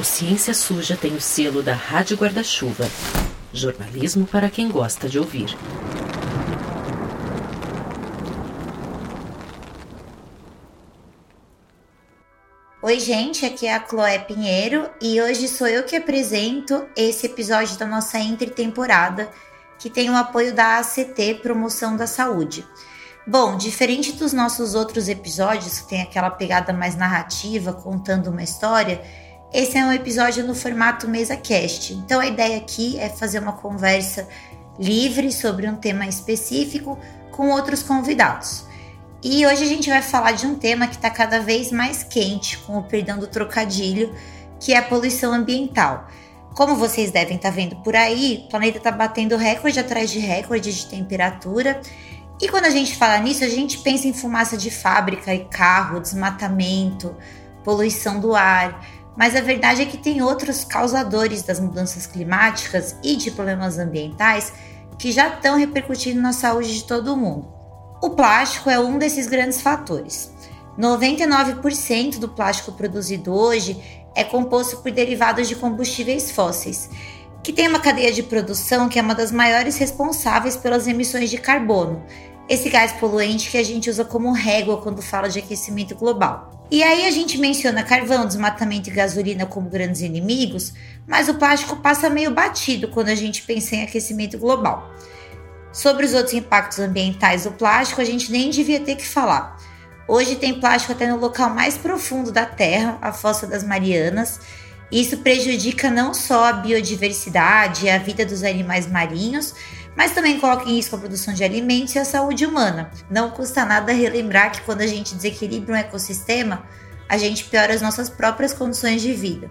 O Ciência Suja tem o selo da Rádio Guarda-Chuva. Jornalismo para quem gosta de ouvir. Oi, gente, aqui é a Chloé Pinheiro e hoje sou eu que apresento esse episódio da nossa entre-temporada, que tem o apoio da ACT Promoção da Saúde. Bom, diferente dos nossos outros episódios, que tem aquela pegada mais narrativa, contando uma história, esse é um episódio no formato mesa cast. Então a ideia aqui é fazer uma conversa livre sobre um tema específico com outros convidados. E hoje a gente vai falar de um tema que está cada vez mais quente, com o perdão do trocadilho, que é a poluição ambiental. Como vocês devem estar tá vendo por aí, o planeta está batendo recorde atrás de recorde de temperatura. E quando a gente fala nisso, a gente pensa em fumaça de fábrica e carro, desmatamento, poluição do ar. Mas a verdade é que tem outros causadores das mudanças climáticas e de problemas ambientais que já estão repercutindo na saúde de todo mundo. O plástico é um desses grandes fatores. 99% do plástico produzido hoje é composto por derivados de combustíveis fósseis, que tem uma cadeia de produção que é uma das maiores responsáveis pelas emissões de carbono, esse gás poluente que a gente usa como régua quando fala de aquecimento global. E aí a gente menciona carvão, desmatamento e gasolina como grandes inimigos, mas o plástico passa meio batido quando a gente pensa em aquecimento global. Sobre os outros impactos ambientais do plástico, a gente nem devia ter que falar. Hoje tem plástico até no local mais profundo da Terra, a Fossa das Marianas. Isso prejudica não só a biodiversidade e a vida dos animais marinhos, mas também coloca em risco a produção de alimentos e a saúde humana. Não custa nada relembrar que quando a gente desequilibra um ecossistema, a gente piora as nossas próprias condições de vida.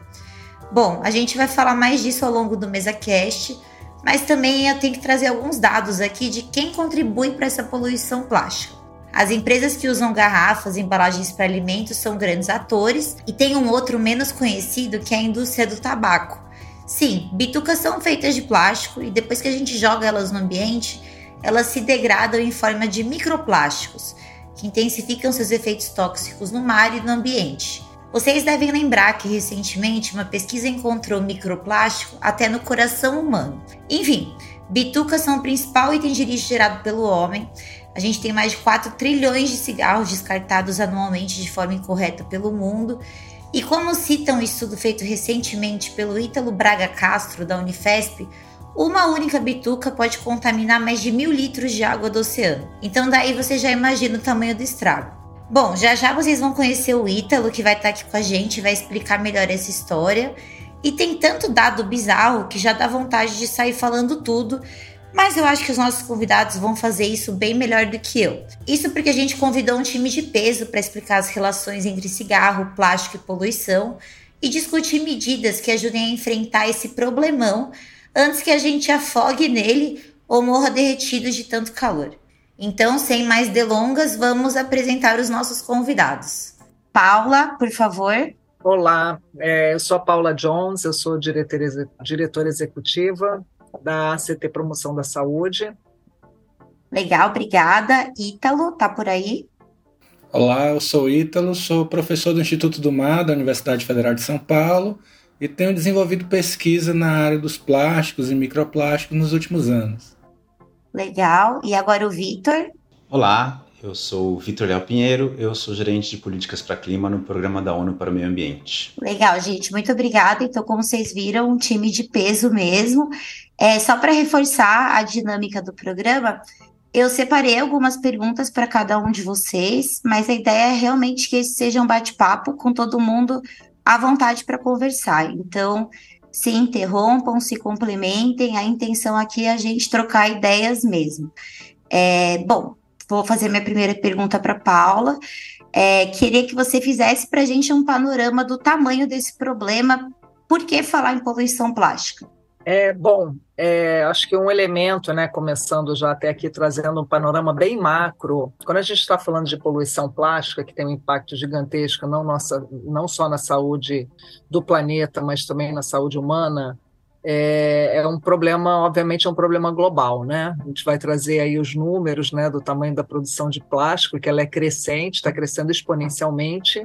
Bom, a gente vai falar mais disso ao longo do MesaCast, mas também eu tenho que trazer alguns dados aqui de quem contribui para essa poluição plástica. As empresas que usam garrafas e embalagens para alimentos são grandes atores, e tem um outro menos conhecido que é a indústria do tabaco. Sim, bitucas são feitas de plástico e depois que a gente joga elas no ambiente, elas se degradam em forma de microplásticos, que intensificam seus efeitos tóxicos no mar e no ambiente. Vocês devem lembrar que recentemente uma pesquisa encontrou microplástico até no coração humano. Enfim, bitucas são o principal item de lixo gerado pelo homem. A gente tem mais de 4 trilhões de cigarros descartados anualmente de forma incorreta pelo mundo. E como cita um estudo feito recentemente pelo Ítalo Braga Castro, da Unifesp, uma única bituca pode contaminar mais de mil litros de água do oceano. Então daí você já imagina o tamanho do estrago. Bom, já já vocês vão conhecer o Ítalo, que vai estar aqui com a gente, vai explicar melhor essa história. E tem tanto dado bizarro que já dá vontade de sair falando tudo, mas eu acho que os nossos convidados vão fazer isso bem melhor do que eu. Isso porque a gente convidou um time de peso para explicar as relações entre cigarro, plástico e poluição e discutir medidas que ajudem a enfrentar esse problemão antes que a gente afogue nele ou morra derretido de tanto calor. Então, sem mais delongas, vamos apresentar os nossos convidados. Paula, por favor. Olá, é, eu sou a Paula Jones, eu sou diretora, diretora executiva da ACT Promoção da Saúde. Legal, obrigada. Ítalo, tá por aí? Olá, eu sou Ítalo, sou professor do Instituto do Mar da Universidade Federal de São Paulo e tenho desenvolvido pesquisa na área dos plásticos e microplásticos nos últimos anos. Legal. E agora o Vitor. Olá, eu sou Vitor Léo Pinheiro, eu sou gerente de políticas para clima no programa da ONU para o Meio Ambiente. Legal, gente, muito obrigada. Então, como vocês viram, um time de peso mesmo. É, só para reforçar a dinâmica do programa, eu separei algumas perguntas para cada um de vocês, mas a ideia é realmente que esse seja um bate-papo com todo mundo à vontade para conversar. Então, se interrompam, se complementem. A intenção aqui é a gente trocar ideias mesmo. É, bom, vou fazer minha primeira pergunta para Paula. É, queria que você fizesse para a gente um panorama do tamanho desse problema. Por que falar em poluição plástica? É, bom, é, acho que um elemento, né, começando já até aqui trazendo um panorama bem macro, quando a gente está falando de poluição plástica, que tem um impacto gigantesco não, nossa, não só na saúde do planeta, mas também na saúde humana, é, é, um problema, obviamente, é um problema global, né? A gente vai trazer aí os números, né, do tamanho da produção de plástico, que ela é crescente, está crescendo exponencialmente,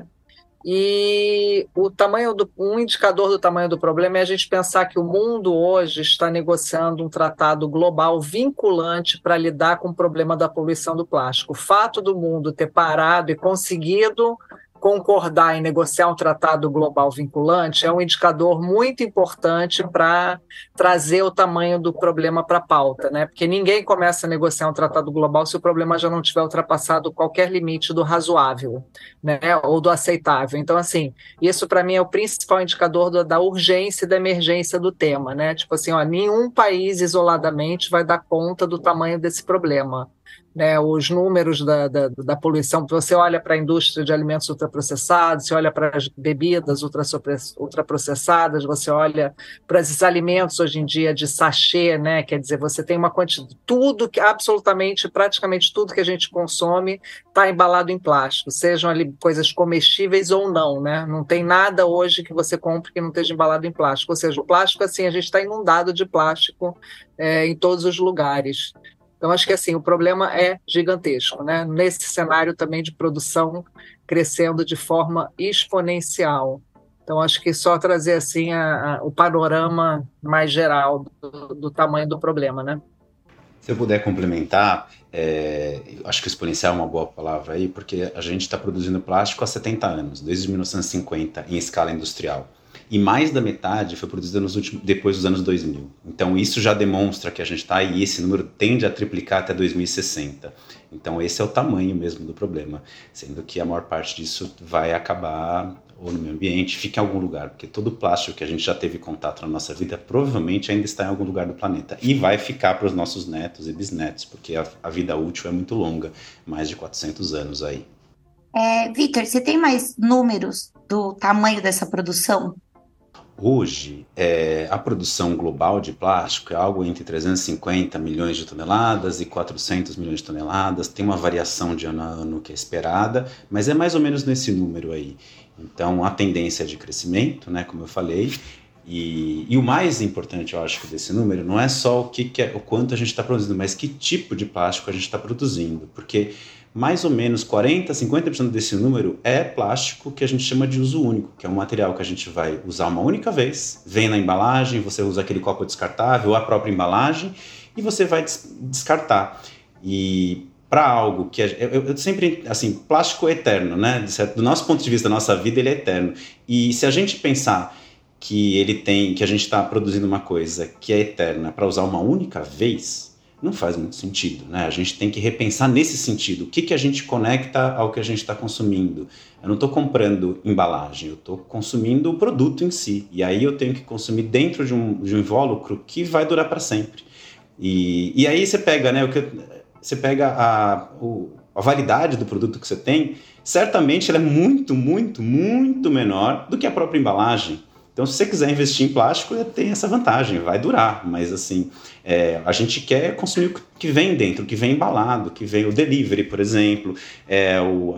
E o tamanho do, um indicador do tamanho do problema é a gente pensar que o mundo hoje está negociando um tratado global vinculante para lidar com o problema da poluição do plástico. O fato do mundo ter parado e conseguido concordar em negociar um tratado global vinculante é um indicador muito importante para trazer o tamanho do problema para a pauta, né? Porque ninguém começa a negociar um tratado global se o problema já não tiver ultrapassado qualquer limite do razoável, né? Ou do aceitável. Então, assim, isso para mim é o principal indicador do, da urgência e da emergência do tema, né? Tipo assim, ó, nenhum país isoladamente vai dar conta do tamanho desse problema né, os números da, da, da poluição. Você olha para a indústria de alimentos ultraprocessados, você olha para as bebidas ultraprocessadas, você olha para esses alimentos hoje em dia de sachê, né? Quer dizer, você tem uma quantidade, tudo que absolutamente, praticamente tudo que a gente consome está embalado em plástico, sejam ali coisas comestíveis ou não, né? Não tem nada hoje que você compre que não esteja embalado em plástico. Ou seja, o plástico, assim, a gente está inundado de plástico é, em todos os lugares. Então, acho que assim, o problema é gigantesco, né? Nesse cenário também de produção crescendo de forma exponencial. Então, acho que só trazer assim a, a, o panorama mais geral do, do, tamanho do problema, né? Se eu puder complementar, é, acho que exponencial é uma boa palavra aí, porque a gente está produzindo plástico há 70 anos, desde 1950, em escala industrial e mais da metade foi produzida nos últimos, depois dos anos 2000. Então isso já demonstra que a gente está aí, esse número tende a triplicar até 2060. Então esse é o tamanho mesmo do problema, sendo que a maior parte disso vai acabar ou no meio ambiente, fica em algum lugar, porque todo plástico que a gente já teve contato na nossa vida provavelmente ainda está em algum lugar do planeta e vai ficar para os nossos netos e bisnetos, porque a, a vida útil é muito longa, mais de 400 anos aí. É, Vitor, você tem mais números do tamanho dessa produção? Hoje, é, a produção global de plástico é algo entre 350 milhões de toneladas e 400 milhões de toneladas. Tem uma variação de ano a ano que é esperada, mas é mais ou menos nesse número aí. Então, a tendência é de crescimento, né, como eu falei. E, e o mais importante, eu acho, desse número não é só o que, que é, o quanto a gente está produzindo, mas que tipo de plástico a gente está produzindo, porque mais ou menos 40, 50% desse número é plástico que a gente chama de uso único, que é um material que a gente vai usar uma única vez, vem na embalagem, você usa aquele copo descartável, a própria embalagem, e você vai descartar. E para algo que eu, eu, sempre assim plástico é eterno né do nosso ponto de vista da nossa vida ele é eterno e se a gente pensar que ele tem que a gente está produzindo uma coisa que é eterna para usar uma única vez não faz muito sentido, né? A gente tem que repensar nesse sentido. O que, que a gente conecta ao que a gente está consumindo? Eu não estou comprando embalagem, eu estou consumindo o produto em si. E aí eu tenho que consumir dentro de um, de um invólucro que vai durar para sempre. E, e aí você pega, né? O que, você pega a, o, a validade do produto que você tem, certamente ela é muito, muito, muito menor do que a própria embalagem. Então, se você quiser investir em plástico, tem essa vantagem, vai durar. Mas, assim, é, a gente quer consumir o que vem dentro, o que vem embalado, que vem o delivery, por exemplo, é, o,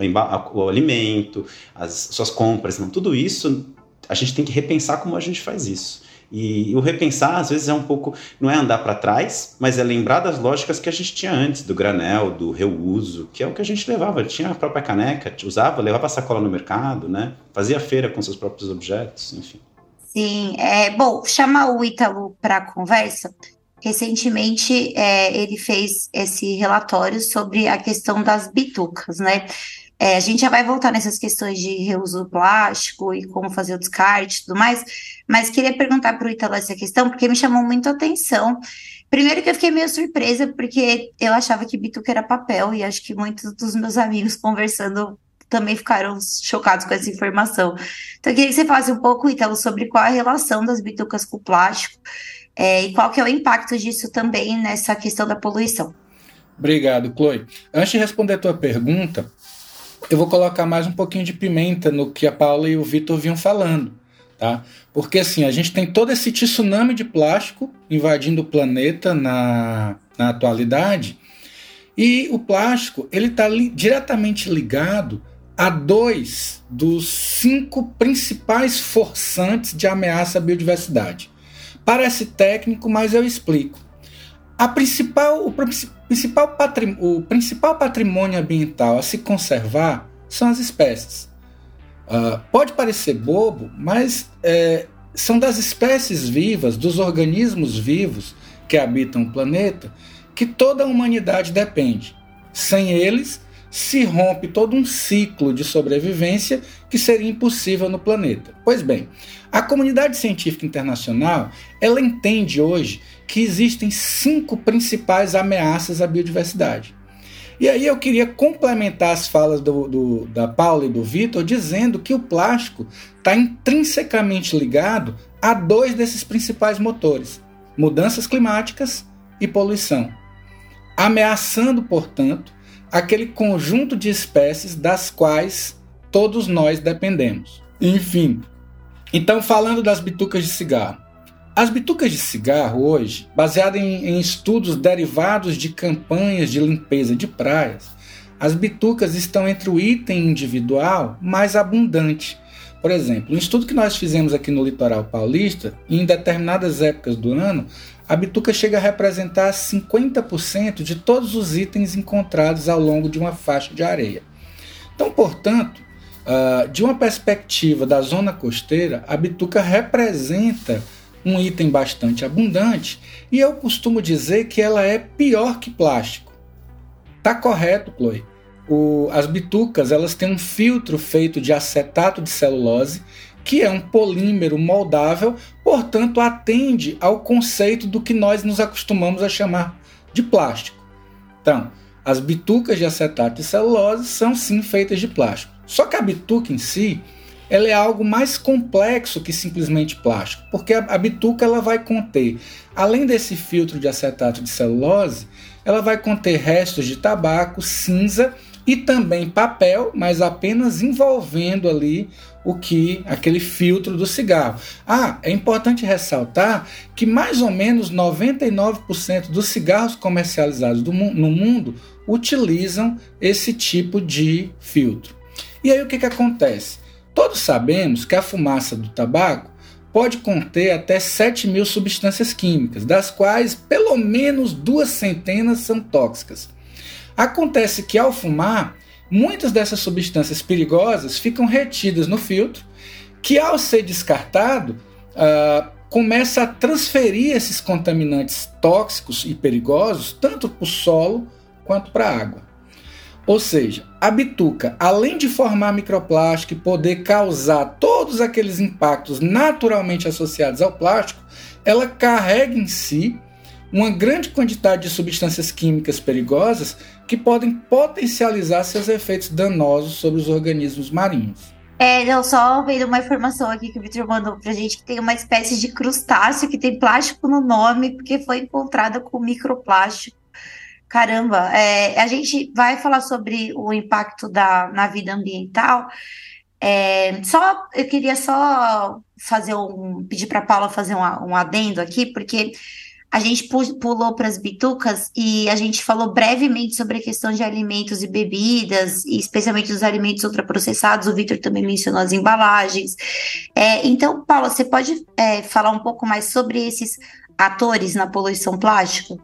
o alimento, as suas compras. Não, tudo isso, a gente tem que repensar como a gente faz isso. E o repensar, às vezes, é um pouco. Não é andar para trás, mas é lembrar das lógicas que a gente tinha antes, do granel, do reuso, que é o que a gente levava. Tinha a própria caneca, usava, levava a sacola no mercado, né? fazia feira com seus próprios objetos, enfim. Sim, é, bom, chamar o Ítalo para conversa. Recentemente, é, ele fez esse relatório sobre a questão das bitucas, né? É, a gente já vai voltar nessas questões de reuso plástico e como fazer o descarte e tudo mais, mas queria perguntar para o Ítalo essa questão, porque me chamou muito a atenção. Primeiro que eu fiquei meio surpresa, porque eu achava que bituca era papel, e acho que muitos dos meus amigos conversando também ficaram chocados com essa informação. Então, eu queria que você falasse um pouco, Ítalo, sobre qual é a relação das bitucas com o plástico é, e qual que é o impacto disso também nessa questão da poluição. Obrigado, Chloe. Antes de responder a tua pergunta, eu vou colocar mais um pouquinho de pimenta no que a Paula e o Vitor vinham falando. Tá? Porque assim, a gente tem todo esse tsunami de plástico invadindo o planeta na, na atualidade, e o plástico ele está li diretamente ligado a dois dos cinco principais forçantes de ameaça à biodiversidade. Parece técnico, mas eu explico. A principal, o, principal o principal patrimônio ambiental a se conservar são as espécies. Uh, pode parecer bobo, mas é, são das espécies vivas, dos organismos vivos que habitam o planeta, que toda a humanidade depende. Sem eles, se rompe todo um ciclo de sobrevivência que seria impossível no planeta. Pois bem, a comunidade científica internacional ela entende hoje que existem cinco principais ameaças à biodiversidade. E aí eu queria complementar as falas do, do, da Paula e do Vitor dizendo que o plástico está intrinsecamente ligado a dois desses principais motores: mudanças climáticas e poluição, ameaçando, portanto, aquele conjunto de espécies das quais todos nós dependemos. Enfim, então falando das bitucas de cigarro. As bitucas de cigarro hoje, baseadas em, em estudos derivados de campanhas de limpeza de praias, as bitucas estão entre o item individual mais abundante. Por exemplo, um estudo que nós fizemos aqui no litoral paulista, em determinadas épocas do ano, a bituca chega a representar 50% de todos os itens encontrados ao longo de uma faixa de areia. Então, portanto, uh, de uma perspectiva da zona costeira, a bituca representa um item bastante abundante e eu costumo dizer que ela é pior que plástico. Tá correto, Chloe. O, as bitucas elas têm um filtro feito de acetato de celulose, que é um polímero moldável, portanto atende ao conceito do que nós nos acostumamos a chamar de plástico. Então, as bitucas de acetato de celulose são sim feitas de plástico. Só que a bituca em si, ela é algo mais complexo que simplesmente plástico, porque a, bituca ela vai conter, além desse filtro de acetato de celulose, ela vai conter restos de tabaco, cinza e também papel, mas apenas envolvendo ali o que aquele filtro do cigarro. Ah, é importante ressaltar que mais ou menos 99% dos cigarros comercializados do, no mundo utilizam esse tipo de filtro. E aí o que, que acontece? Todos sabemos que a fumaça do tabaco pode conter até 7 mil substâncias químicas, das quais pelo menos duas centenas são tóxicas. Acontece que ao fumar, muitas dessas substâncias perigosas ficam retidas no filtro, que ao ser descartado, uh, começa a transferir esses contaminantes tóxicos e perigosos tanto para o solo quanto para a água. Ou seja, a bituca, além de formar microplástico e poder causar todos aqueles impactos naturalmente associados ao plástico, ela carrega em si uma grande quantidade de substâncias químicas perigosas que podem potencializar seus efeitos danosos sobre os organismos marinhos. É, eu só vendo uma informação aqui que o Victor mandou pra gente que tem uma espécie de crustáceo que tem plástico no nome porque foi encontrada com microplástico. Caramba, é, a gente vai falar sobre o impacto da, na vida ambiental. É, só eu queria só fazer um pedir para Paula fazer um, um adendo aqui, porque a gente pulou para as bitucas e a gente falou brevemente sobre a questão de alimentos e bebidas, e especialmente dos alimentos ultraprocessados. O Vitor também mencionou as embalagens. É, então, Paula, você pode é, falar um pouco mais sobre esses atores na poluição plástica?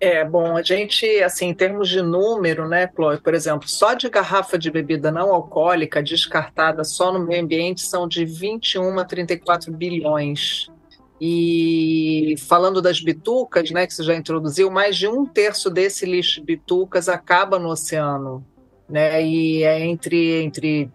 É, bom, a gente, assim, em termos de número, né, Chloe, por exemplo, só de garrafa de bebida não alcoólica descartada só no meio ambiente são de 21 a 34 bilhões. E falando das bitucas, né, que você já introduziu, mais de um terço desse lixo de bitucas acaba no oceano. Né, e é entre, entre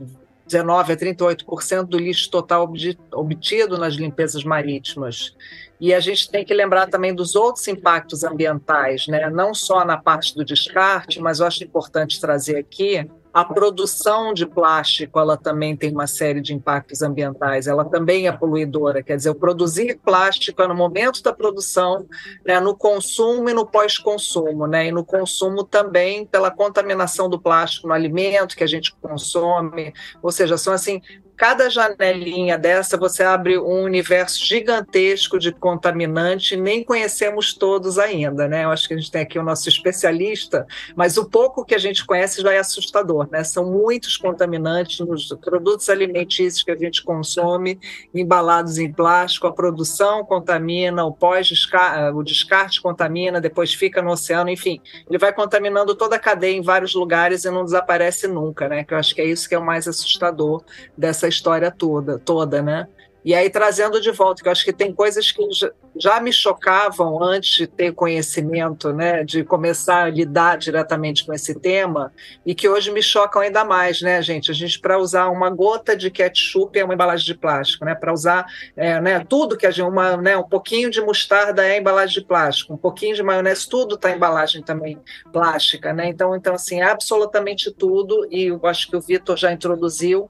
19 a 38% do lixo total obtido nas limpezas marítimas. E a gente tem que lembrar também dos outros impactos ambientais, né? não só na parte do descarte, mas eu acho importante trazer aqui a produção de plástico ela também tem uma série de impactos ambientais, ela também é poluidora, quer dizer, o produzir plástico é no momento da produção, né, no consumo e no pós-consumo, né, e no consumo também pela contaminação do plástico no alimento que a gente consome, ou seja, são assim cada janelinha dessa você abre um universo gigantesco de contaminante, nem conhecemos todos ainda, né? Eu acho que a gente tem aqui o nosso especialista, mas o pouco que a gente conhece já é assustador, né? São muitos contaminantes nos produtos alimentícios que a gente consome, embalados em plástico, a produção contamina, o pós-descarte, o descarte contamina, depois fica no oceano, enfim, ele vai contaminando toda a cadeia em vários lugares e não desaparece nunca, né? Que eu acho que é isso que é o mais assustador dessa história toda, toda, né? E aí trazendo de volta, que eu acho que tem coisas que já me chocavam antes de ter conhecimento, né, de começar a lidar diretamente com esse tema, e que hoje me chocam ainda mais, né, gente? A gente, para usar uma gota de ketchup é uma embalagem de plástico, né? Para usar é, né, tudo que a gente, uma, né, um pouquinho de mostarda é embalagem de plástico, um pouquinho de maionese, tudo está embalagem também plástica, né? Então, então assim, absolutamente tudo, e eu acho que o Vitor já introduziu,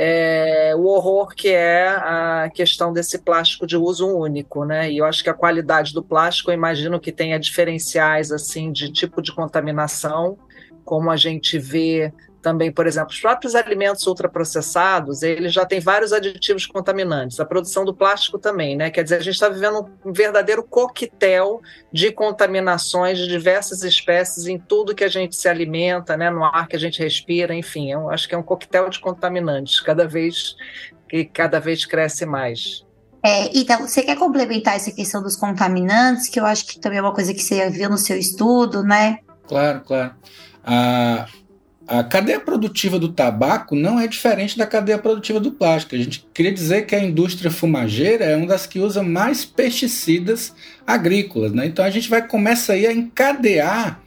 é, o horror que é a questão desse plástico de uso único, né? E eu acho que a qualidade do plástico, eu imagino que tenha diferenciais assim de tipo de contaminação, como a gente vê também, por exemplo, os próprios alimentos ultraprocessados, eles já têm vários aditivos contaminantes. A produção do plástico também, né? Quer dizer, a gente está vivendo um verdadeiro coquetel de contaminações de diversas espécies em tudo que a gente se alimenta, né? No ar que a gente respira, enfim, eu acho que é um coquetel de contaminantes, cada vez que cada vez cresce mais. É, então, você quer complementar essa questão dos contaminantes, que eu acho que também é uma coisa que você viu no seu estudo, né? Claro, claro. A, a cadeia produtiva do tabaco não é diferente da cadeia produtiva do plástico. A gente queria dizer que a indústria fumageira é uma das que usa mais pesticidas agrícolas. Né? Então a gente vai começar aí a encadear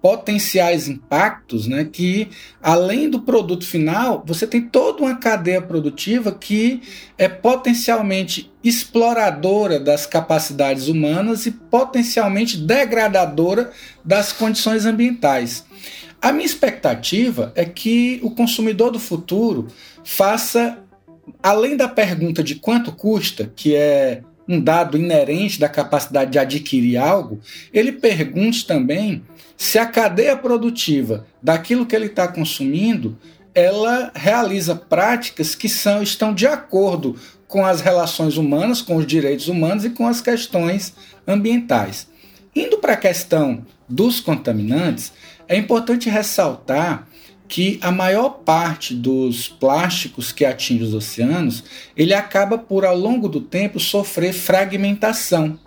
potenciais impactos, né, que além do produto final, você tem toda uma cadeia produtiva que é potencialmente exploradora das capacidades humanas e potencialmente degradadora das condições ambientais. A minha expectativa é que o consumidor do futuro faça, além da pergunta de quanto custa, que é um dado inerente da capacidade de adquirir algo, ele pergunte também se a cadeia produtiva daquilo que ele está consumindo ela realiza práticas que são, estão de acordo com as relações humanas, com os direitos humanos e com as questões ambientais. Indo para a questão dos contaminantes, é importante ressaltar que a maior parte dos plásticos que atingem os oceanos, ele acaba por ao longo do tempo sofrer fragmentação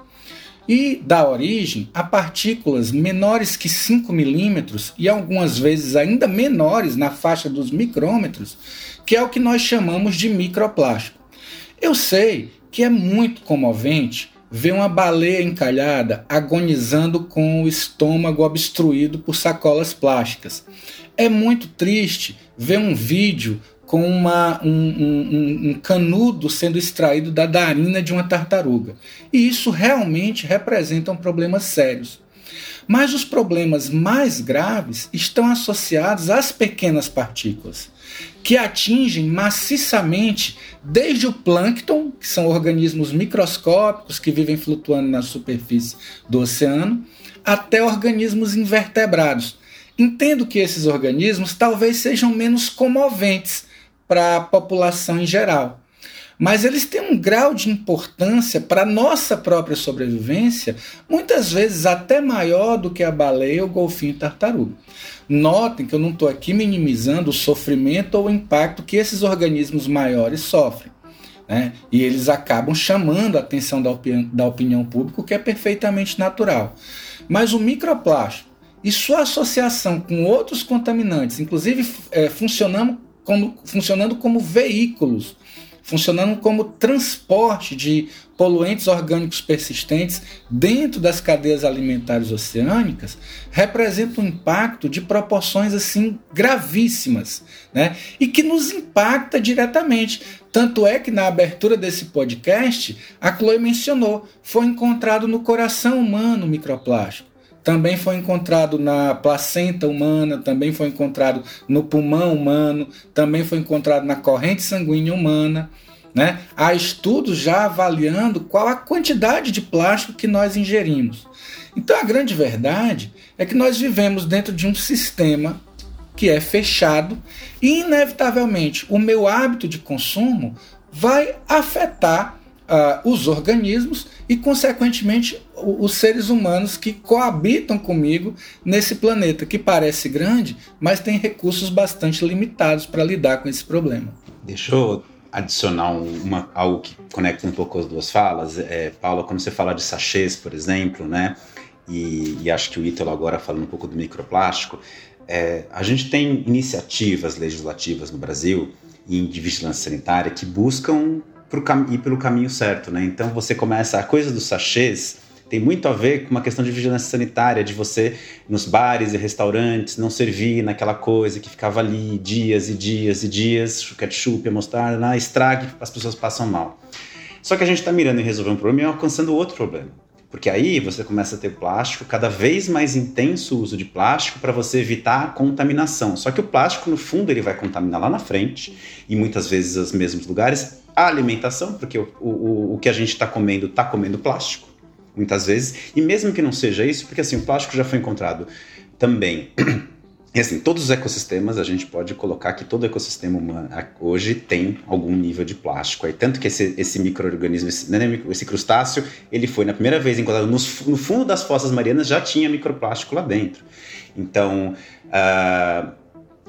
e dá origem a partículas menores que 5 milímetros e algumas vezes ainda menores na faixa dos micrômetros, que é o que nós chamamos de microplástico. Eu sei que é muito comovente ver uma baleia encalhada agonizando com o estômago obstruído por sacolas plásticas. É muito triste ver um vídeo com uma, um, um, um, canudo sendo extraído da narina de uma tartaruga. E isso realmente representa problemas sérios. Mas os problemas mais graves estão associados às pequenas partículas, que atingem maciçamente desde o plâncton, que são organismos microscópicos que vivem flutuando na superfície do oceano, até organismos invertebrados. Entendo que esses organismos talvez sejam menos comoventes, para a população em geral. Mas eles têm um grau de importância para a nossa própria sobrevivência, muitas vezes até maior do que a baleia, o golfinho e tartaruga. Notem que eu não estou aqui minimizando o sofrimento ou o impacto que esses organismos maiores sofrem. Né? E eles acabam chamando a atenção da, opinião, da opinião pública, o que é perfeitamente natural. Mas o microplástico e sua associação com outros contaminantes, inclusive é, funcionando como, funcionando como veículos, funcionando como transporte de poluentes orgânicos persistentes dentro das cadeias alimentares oceânicas, representa um impacto de proporções assim gravíssimas, né? E que nos impacta diretamente. Tanto é que na abertura desse podcast, a Chloe mencionou, foi encontrado no coração humano o microplástico também foi encontrado na placenta humana, também foi encontrado no pulmão humano, também foi encontrado na corrente sanguínea humana. Né? Há estudos já avaliando qual a quantidade de plástico que nós ingerimos. Então a grande verdade é que nós vivemos dentro de um sistema que é fechado e, inevitavelmente, o meu hábito de consumo vai afetar uh, os organismos e, consequentemente, os seres humanos que coabitam comigo nesse planeta que parece grande, mas tem recursos bastante limitados para lidar com esse problema. Deixa eu adicionar uma, algo que conecta um pouco as duas falas. É, quando você fala de sachês, por exemplo, né? E, e acho que o Ítalo agora falando um pouco do microplástico, É, a gente tem iniciativas legislativas no Brasil e de vigilância sanitária que buscam pro ir pelo caminho certo, né? Então você começa a coisa dos sachês tem muito a ver com uma questão de vigilância sanitária, de você nos bares e restaurantes não servir naquela coisa que ficava ali dias e dias e dias, ketchup, mostarda, estrague, as pessoas passam mal. Só que a gente está mirando em resolver um problema e alcançando outro problema. Porque aí você começa a ter plástico, cada vez mais intenso o uso de plástico para você evitar a contaminação. Só que o plástico, no fundo, ele vai contaminar lá na frente, e muitas vezes os mesmos lugares, a alimentação, porque o, o, o que a gente está comendo está comendo plástico, muitas vezes. E mesmo que não seja isso, porque assim, o plástico já foi encontrado também E assim, todos os ecossistemas, a gente pode colocar que todo ecossistema humano hoje tem algum nível de plástico. Aí, tanto que esse, esse microorganismo, esse, né, esse crustáceo, ele foi na primeira vez encontrado no, fundo das fossas marianas, já tinha microplástico lá dentro. Então, uh,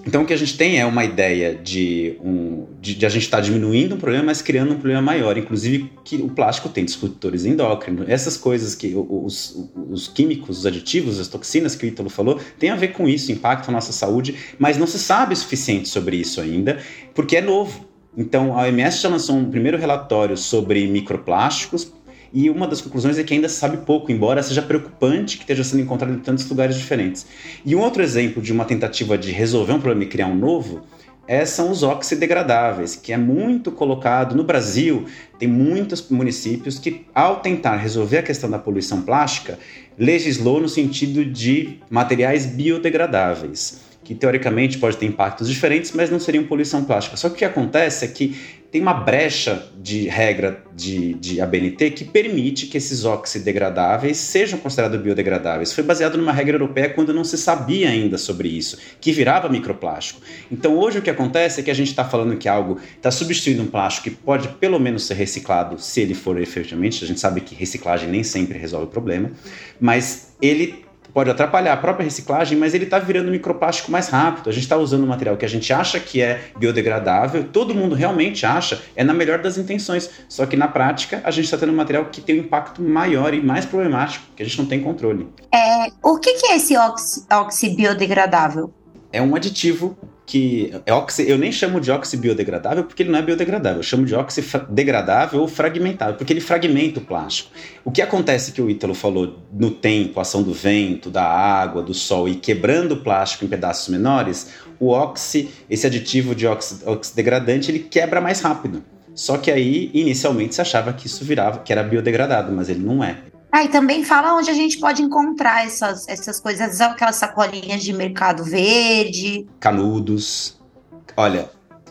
então o que a gente tem é uma ideia de, um, de, de a gente estar tá diminuindo um problema, mas criando um problema maior. Inclusive que o plástico tem disruptores endócrinos. Essas coisas que os, os químicos, os aditivos, as toxinas que o Ítalo falou, tem a ver com isso, impactam a nossa saúde, mas não se sabe o suficiente sobre isso ainda, porque é novo. Então a OMS já lançou um primeiro relatório sobre microplásticos, e uma das conclusões é que ainda se sabe pouco, embora seja preocupante que esteja sendo encontrado em tantos lugares diferentes. E um outro exemplo de uma tentativa de resolver um problema e criar um novo é, são os oxidegradáveis, que é muito colocado no Brasil. Tem muitos municípios que, ao tentar resolver a questão da poluição plástica, legislou no sentido de materiais biodegradáveis, que teoricamente pode ter impactos diferentes, mas não seriam poluição plástica. Só que o que acontece é que tem uma brecha de regra de, de ABNT que permite que esses oxidegradáveis sejam considerados biodegradáveis. Foi baseado numa regra europeia quando não se sabia ainda sobre isso, que virava microplástico. Então hoje o que acontece é que a gente está falando que algo está substituindo um plástico que pode pelo menos ser reciclado se ele for efetivamente. A gente sabe que reciclagem nem sempre resolve o problema, mas ele pode atrapalhar a própria reciclagem, mas ele está virando microplástico mais rápido. A gente está usando um material que a gente acha que é biodegradável, todo mundo realmente acha, é na melhor das intenções. Só que na prática a gente está tendo um material que tem um impacto maior e mais problemático, que a gente não tem controle. É, o que, que é esse oxi biodegradável? É um aditivo que é oxi, eu nem chamo de óxido biodegradável porque ele não é biodegradável, eu chamo de óxido degradável ou fragmentável, porque ele fragmenta o plástico. O que acontece que o Ítalo falou no tempo, ação do vento, da água, do sol e quebrando o plástico em pedaços menores, o oxi, esse aditivo de óxido, degradante, ele quebra mais rápido. Só que aí, inicialmente, se achava que isso virava, que era biodegradado, mas ele não é. Ah, e também fala onde a gente pode encontrar essas, essas coisas, aquelas sacolinhas de mercado verde. Canudos. Olha,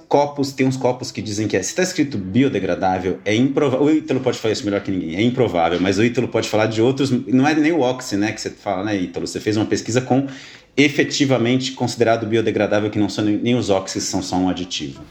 copos, tem uns copos que dizem que é, se está escrito biodegradável, é improvável. O Ítalo pode falar isso melhor que ninguém, é improvável, mas o Ítalo pode falar de outros. Não é nem o Oxy, né, que você fala, né, Ítalo? Você fez uma pesquisa com efetivamente considerado biodegradável, que não são nem os óxidos, são só um aditivo.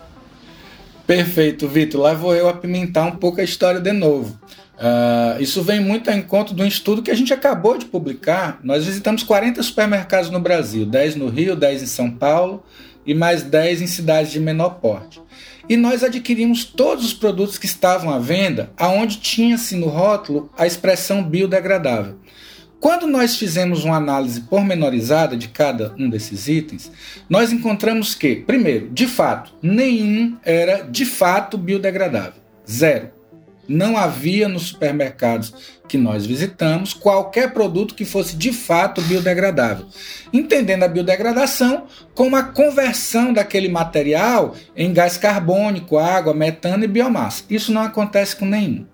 Perfeito, Vitor. Lá vou eu apimentar um pouco a história de novo. Uh, isso vem muito ao encontro de um estudo que a gente acabou de publicar. Nós visitamos 40 supermercados no Brasil, 10 no Rio, 10 em São Paulo e mais 10 em cidades de menor porte. E nós adquirimos todos os produtos que estavam à venda, aonde tinha-se no rótulo a expressão biodegradável. Quando nós fizemos uma análise pormenorizada de cada um desses itens, nós encontramos que, primeiro, de fato, nenhum era de fato biodegradável. Zero. Não havia nos supermercados que nós visitamos qualquer produto que fosse de fato biodegradável, entendendo a biodegradação como a conversão daquele material em gás carbônico, água, metano e biomassa. Isso não acontece com nenhum.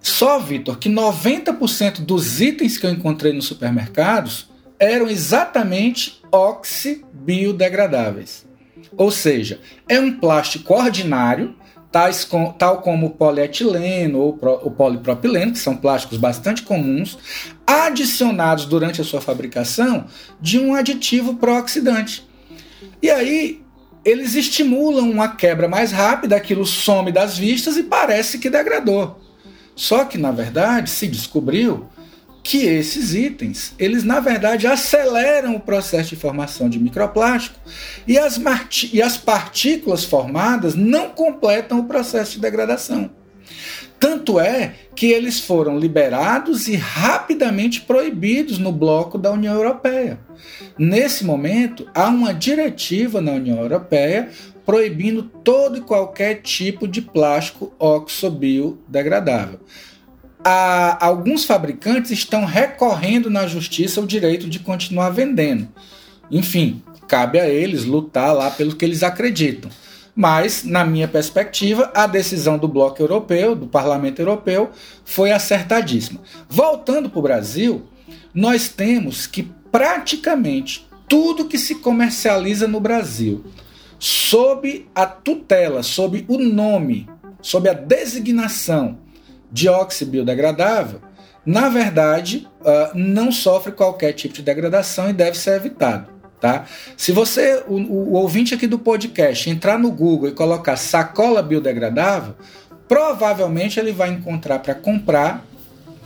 Só, Vitor, que 90% dos itens que eu encontrei nos supermercados eram exatamente oxibiodegradáveis. Ou seja, é um plástico ordinário tais com, tal como o polietileno ou o polipropileno, que são plásticos bastante comuns, adicionados durante a sua fabricação de um aditivo pró-oxidante. E aí eles estimulam uma quebra mais rápida, aquilo some das vistas e parece que degradou. Só que, na verdade, se descobriu que esses itens, eles na verdade aceleram o processo de formação de microplástico e as, e as partículas formadas não completam o processo de degradação. Tanto é que eles foram liberados e rapidamente proibidos no bloco da União Europeia. Nesse momento, há uma diretiva na União Europeia proibindo todo e qualquer tipo de plástico oxobiodegradável. Há, alguns fabricantes estão recorrendo na justiça o direito de continuar vendendo. Enfim, cabe a eles lutar lá pelo que eles acreditam. Mas, na minha perspectiva, a decisão do Bloco Europeu, do Parlamento Europeu, foi acertadíssima. Voltando para o Brasil, nós temos que praticamente tudo que se comercializa no Brasil, sob a tutela, sob o nome, sob a designação de óxido biodegradável, na verdade, uh, não sofre qualquer tipo de degradação e deve ser evitado. Tá? Se você, o, o, ouvinte aqui do podcast, entrar no Google e colocar sacola biodegradável, provavelmente ele vai encontrar para comprar,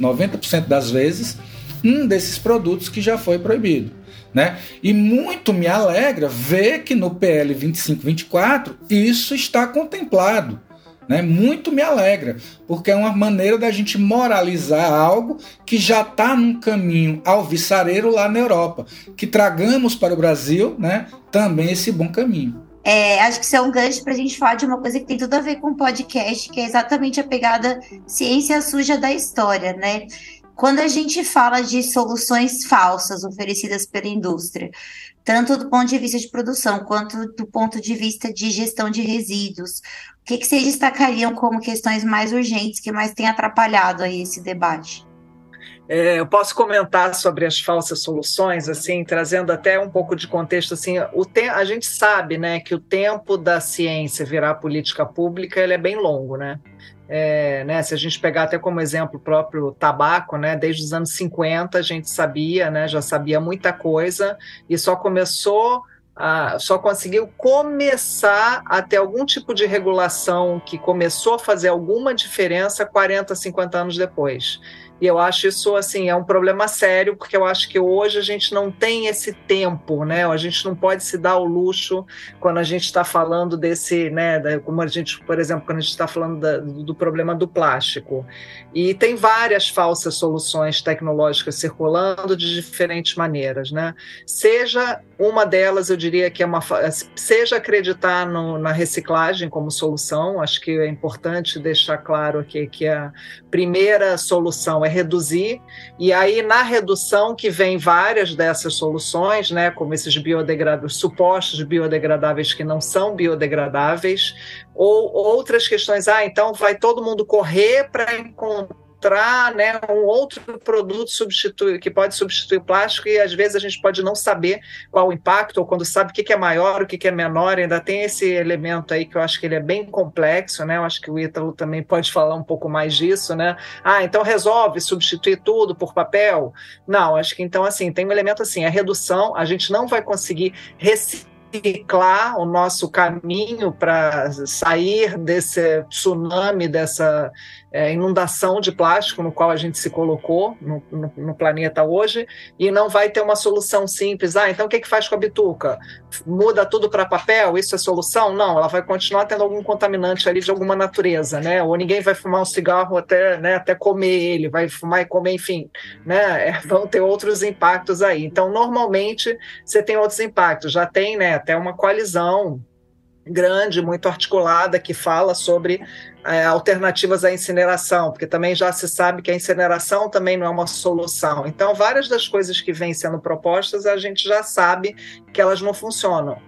90% das vezes, um desses produtos que já foi proibido. Né? E muito me alegra ver que no PL 2524 isso está contemplado. Né? Muito me alegra, porque é uma maneira da gente moralizar algo que já está num caminho alvissareiro lá na Europa, que tragamos para o Brasil né, também esse bom caminho. É, acho que isso é um gancho para a gente falar de uma coisa que tem tudo a ver com o podcast, que é exatamente a pegada ciência suja da história, né? Quando a gente fala de soluções falsas oferecidas pela indústria, tanto do ponto de vista de produção quanto do ponto de vista de gestão de resíduos, o que, que vocês destacariam como questões mais urgentes que mais têm atrapalhado aí esse debate? É, eu posso comentar sobre as falsas soluções, assim, trazendo até um pouco de contexto, assim, o a gente sabe, né, que o tempo da ciência virar política pública ele é bem longo, né? É, né, se a gente pegar até como exemplo o próprio tabaco, né, desde os anos 50 a gente sabia, né, já sabia muita coisa e só começou a, só conseguiu começar a ter algum tipo de regulação que começou a fazer alguma diferença 40, 50 anos depois. E eu acho isso assim é um problema sério, porque eu acho que hoje a gente não tem esse tempo, né? A gente não pode se dar o luxo quando a gente está falando desse, né? Como a gente, por exemplo, quando a gente está falando da, do problema do plástico. E tem várias falsas soluções tecnológicas circulando de diferentes maneiras, né? Seja uma delas, eu diria que é uma seja acreditar no, na reciclagem como solução. Acho que é importante deixar claro aqui que a primeira solução é reduzir, e aí na redução que vem várias dessas soluções, né, como esses biodegradáveis, supostos biodegradáveis que não são biodegradáveis, ou outras questões, ah, então vai todo mundo correr para encontrar encontrar né, um outro produto substitui, que pode substituir o plástico e às vezes a gente pode não saber qual o impacto, ou quando sabe o que é maior, o que é menor, ainda tem esse elemento aí que eu acho que ele é bem complexo, né? Eu acho que o Ítalo também pode falar um pouco mais disso, né? Ah, então resolve substituir tudo por papel? Não, acho que então assim, tem um elemento assim, a redução, a gente não vai conseguir reciclar reciclar o nosso caminho para sair desse tsunami, dessa é, inundação de plástico no qual a gente se colocou no, no, no, planeta hoje, e não vai ter uma solução simples. Ah, então o que, que faz com a bituca? Muda tudo para papel? Isso é solução? Não, ela vai continuar tendo algum contaminante ali de alguma natureza, né? Ou ninguém vai fumar um cigarro até, né, até comer ele, vai fumar e comer, enfim, né? É, vão ter outros impactos aí. Então, normalmente, você tem outros impactos. Já tem, né, até uma coalizão grande, muito articulada, que fala sobre é, alternativas à incineração, porque também já se sabe que a incineração também não é uma solução. Então, várias das coisas que vêm sendo propostas, a gente já sabe que elas não funcionam.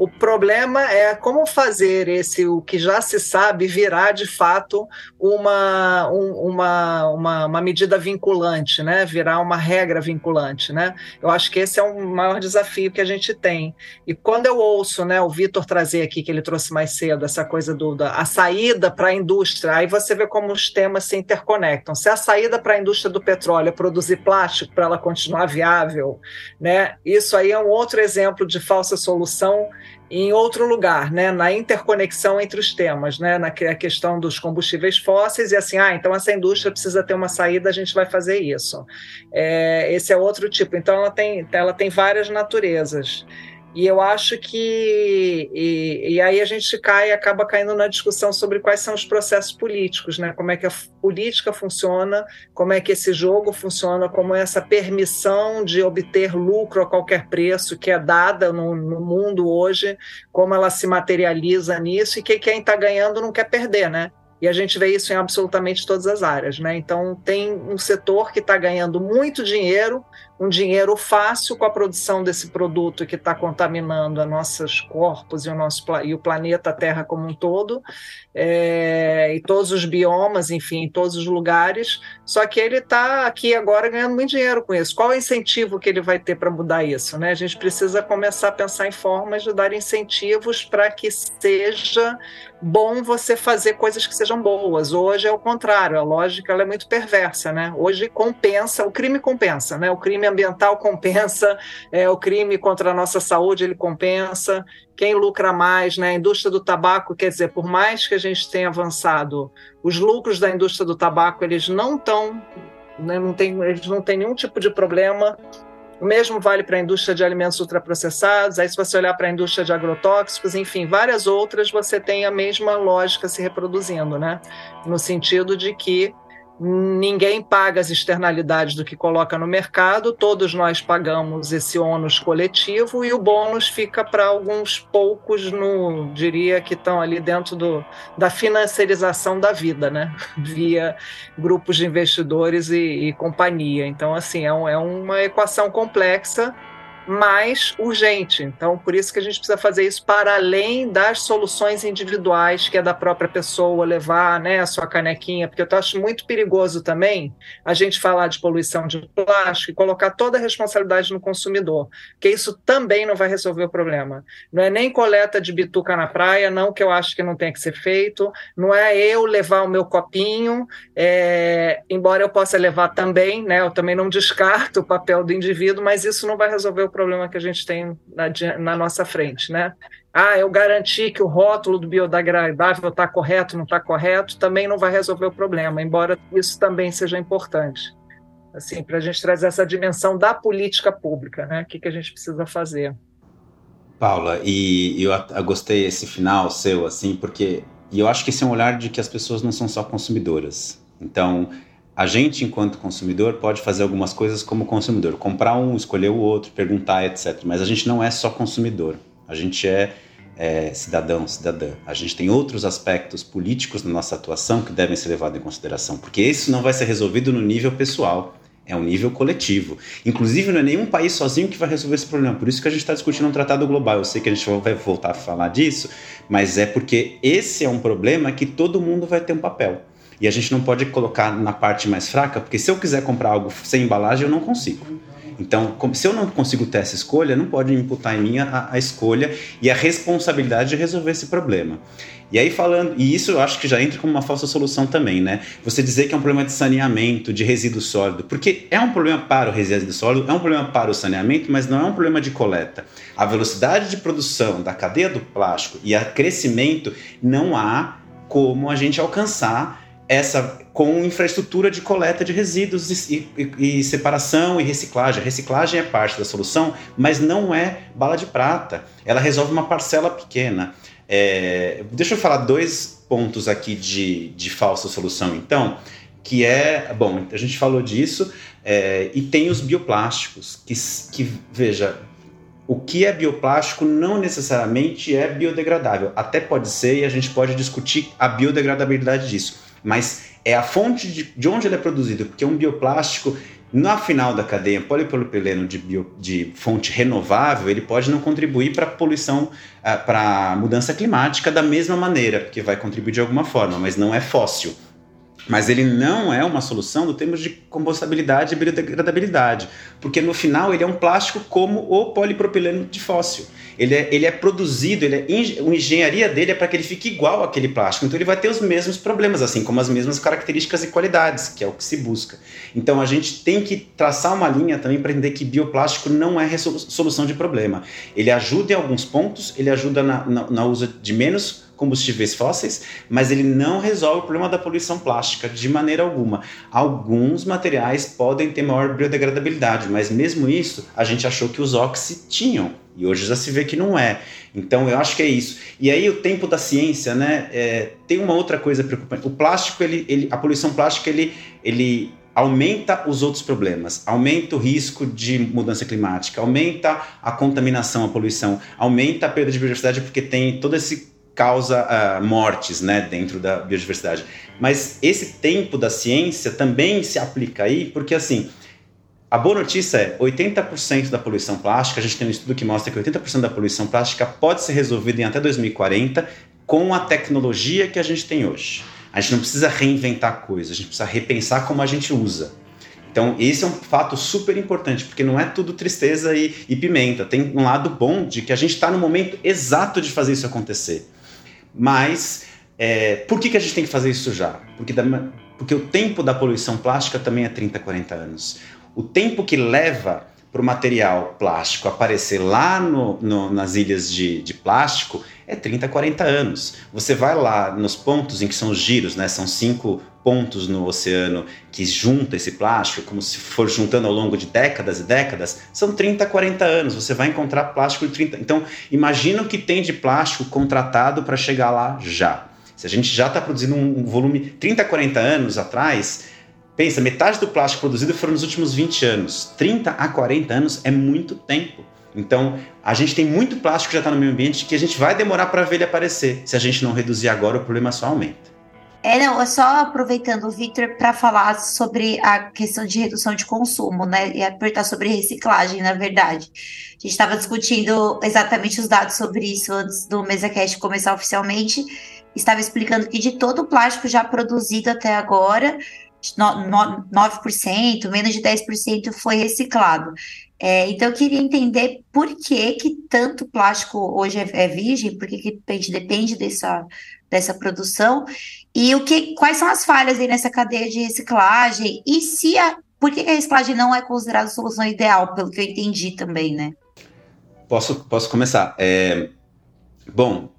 O problema é como fazer esse o que já se sabe virar de fato uma, um, uma, uma, uma, medida vinculante, né? Virar uma regra vinculante, né? Eu acho que esse é o maior desafio que a gente tem. E quando eu ouço, né, o Vitor trazer aqui que ele trouxe mais cedo essa coisa do da, a saída para a indústria, aí você vê como os temas se interconectam. Se a saída para a indústria do petróleo é produzir plástico para ela continuar viável, né? Isso aí é um outro exemplo de falsa solução em outro lugar, né, na interconexão entre os temas, né, na questão dos combustíveis fósseis, e assim, ah, então essa indústria precisa ter uma saída, a gente vai fazer isso. É, esse é outro tipo. Então, ela tem, ela tem várias naturezas. E eu acho que. E, e, aí a gente cai acaba caindo na discussão sobre quais são os processos políticos, né? Como é que a política funciona, como é que esse jogo funciona, como é essa permissão de obter lucro a qualquer preço que é dada no, no mundo hoje, como ela se materializa nisso e que quem está ganhando não quer perder, né? E a gente vê isso em absolutamente todas as áreas, né? Então tem um setor que está ganhando muito dinheiro um dinheiro fácil com a produção desse produto que está contaminando os nossos corpos e o, nosso, e o planeta Terra como um todo, é, e todos os biomas, enfim, em todos os lugares. Só que ele está aqui agora ganhando muito dinheiro com isso. Qual é o incentivo que ele vai ter para mudar isso? Né? A gente precisa começar a pensar em formas de dar incentivos para que seja bom você fazer coisas que sejam boas. Hoje é o contrário, a lógica é muito perversa, né? Hoje compensa, o crime compensa, né? O crime ambiental compensa, é, o crime contra a nossa saúde ele compensa, quem lucra mais, né? A indústria do tabaco, quer dizer, por mais que a gente tenha avançado, os lucros da indústria do tabaco eles não estão, né, não tem, eles não têm nenhum tipo de problema. O mesmo vale para a indústria de alimentos ultraprocessados. Aí, se você olhar para a indústria de agrotóxicos, enfim, várias outras, você tem a mesma lógica se reproduzindo, né? No sentido de que ninguém paga as externalidades do que coloca no mercado, todos nós pagamos esse ônus coletivo e o bônus fica para alguns poucos, no, diria que estão ali dentro do, da financiarização da vida, né? via grupos de investidores e, e companhia. Então, assim, é, um, é uma equação complexa mais urgente. Então, por isso que a gente precisa fazer isso para além das soluções individuais que é da própria pessoa levar né, a sua canequinha, porque eu acho muito perigoso também a gente falar de poluição de plástico e colocar toda a responsabilidade no consumidor, porque isso também não vai resolver o problema. Não é nem coleta de bituca na praia, não que eu acho que não tem que ser feito, não é eu levar o meu copinho, é, embora eu possa levar também, né, eu também não descarto o papel do indivíduo, mas isso não vai resolver o problema que a gente tem na, na nossa frente, né? Ah, eu garanti que o rótulo do biodegradável está correto, não está correto, também não vai resolver o problema, embora isso também seja importante. Assim, para a gente trazer essa dimensão da política pública, né? O que, que a gente precisa fazer. Paula, e eu, eu gostei esse final seu, assim, porque e eu acho que esse é um olhar de que as pessoas não são só consumidoras. Então, a gente, enquanto consumidor, pode fazer algumas coisas como consumidor, comprar um, escolher o outro, perguntar, etc. Mas a gente não é só consumidor, a gente é, é cidadão, cidadã. A gente tem outros aspectos políticos na nossa atuação que devem ser levados em consideração, porque isso não vai ser resolvido no nível pessoal. É um nível coletivo. Inclusive, não é nenhum país sozinho que vai resolver esse problema. Por isso que a gente está discutindo um tratado global. Eu sei que a gente vai voltar a falar disso, mas é porque esse é um problema que todo mundo vai ter um papel. E a gente não pode colocar na parte mais fraca, porque se eu quiser comprar algo sem embalagem, eu não consigo. Então, se eu não consigo ter essa escolha, não pode imputar em mim a, a, escolha e a responsabilidade de resolver esse problema. E aí falando, e isso eu acho que já entra como uma falsa solução também, né? Você dizer que é um problema de saneamento, de resíduo sólido, porque é um problema para o resíduo sólido, é um problema para o saneamento, mas não é um problema de coleta. A velocidade de produção da cadeia do plástico e a crescimento não há como a gente alcançar essa com infraestrutura de coleta de resíduos e, e, e, separação e reciclagem. A reciclagem é parte da solução, mas não é bala de prata. Ela resolve uma parcela pequena. É, deixa eu falar dois pontos aqui de, de falsa solução, então, que é, bom, a gente falou disso, é, e tem os bioplásticos, que, que, veja, o que é bioplástico não necessariamente é biodegradável. Até pode ser, e a gente pode discutir a biodegradabilidade disso mas é a fonte de, de onde ele é produzido, porque um bioplástico, na final da cadeia, polipropileno de, bio, de fonte renovável, ele pode não contribuir para a poluição, ah, para a mudança climática da mesma maneira, porque vai contribuir de alguma forma, mas não é fóssil. Mas ele não é uma solução do termos de compostabilidade e biodegradabilidade, porque no final ele é um plástico como o polipropileno de fóssil. Ele é, ele é produzido, ele é, a engenharia dele é para que ele fique igual àquele plástico. Então ele vai ter os mesmos problemas, assim como as mesmas características e qualidades, que é o que se busca. Então a gente tem que traçar uma linha também para entender que bioplástico não é solução de problema. Ele ajuda em alguns pontos, ele ajuda na, na, na uso de menos combustíveis fósseis, mas ele não resolve o problema da poluição plástica de maneira alguma. Alguns materiais podem ter maior biodegradabilidade, mas mesmo isso, a gente achou que os óxidos tinham. E hoje já se vê que não é. Então eu acho que é isso. E aí o tempo da ciência, né? É, tem uma outra coisa preocupante. O plástico, ele, ele, a poluição plástica, ele, ele aumenta os outros problemas, aumenta o risco de mudança climática, aumenta a contaminação, a poluição, aumenta a perda de biodiversidade porque tem todo esse causa uh, mortes né, dentro da biodiversidade. Mas esse tempo da ciência também se aplica aí, porque assim, a boa notícia é 80% da poluição plástica, a gente tem um estudo que mostra que 80% da poluição plástica pode ser resolvida em até 2040 com a tecnologia que a gente tem hoje. A gente não precisa reinventar coisas, a gente precisa repensar como a gente usa. Então, esse é um fato super importante, porque não é tudo tristeza e, e pimenta. Tem um lado bom de que a gente está no momento exato de fazer isso acontecer. Mas, é, por que, que a gente tem que fazer isso já? Porque, da, porque o tempo da poluição plástica também é 30, 40 anos. O tempo que leva para o material plástico aparecer lá no, no, nas ilhas de, de plástico é 30, 40 anos. Você vai lá nos pontos em que são os giros, né? São cinco pontos no oceano que junta esse plástico, como se for juntando ao longo de décadas e décadas, são 30, 40 anos. Você vai encontrar plástico de 30. Então, imagina o que tem de plástico contratado para chegar lá já. Se a gente já está produzindo um volume 30, 40 anos atrás, pensa, metade do plástico produzido foram nos últimos 20 anos. 30 a 40 anos é muito tempo. Então, a gente tem muito plástico que já está no meio ambiente que a gente vai demorar para ver ele aparecer. Se a gente não reduzir agora, o problema só aumenta. É, não, é só aproveitando, Victor, para falar sobre a questão de redução de consumo, né? E apertar sobre reciclagem, na verdade. A gente estava discutindo exatamente os dados sobre isso antes do MesaCast começar oficialmente. Estava explicando que de todo o plástico já produzido até agora, 9%, menos de 10% foi reciclado. É, então, eu queria entender por que, que tanto plástico hoje é, é virgem, por que, que depende, depende dessa, dessa produção, e o que, quais são as falhas aí nessa cadeia de reciclagem, e se a, por que, que a reciclagem não é considerada a solução ideal, pelo que eu entendi também, né? Posso, posso começar. É, bom,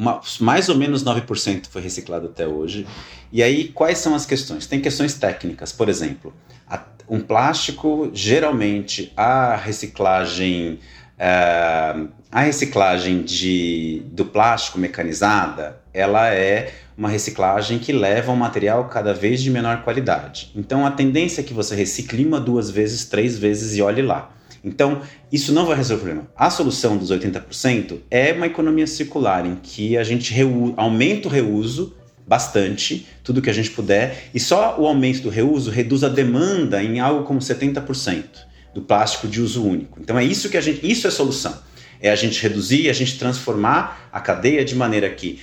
uma, mais ou menos 9% foi reciclado até hoje. E aí, quais são as questões? Tem questões técnicas, por exemplo, a, um plástico, geralmente, a reciclagem. Uh, a reciclagem de, do plástico mecanizada, ela é uma reciclagem que leva um material cada vez de menor qualidade. Então a tendência é que você recicle uma, duas vezes, três vezes e olhe lá. Então, isso não vai resolver o problema. A solução dos 80% é uma economia circular, em que a gente aumenta o reuso bastante, tudo que a gente puder, e só o aumento do reuso reduz a demanda em algo como 70% do plástico de uso único. Então é isso que a gente, isso é solução. É a gente reduzir, a gente transformar a cadeia de maneira que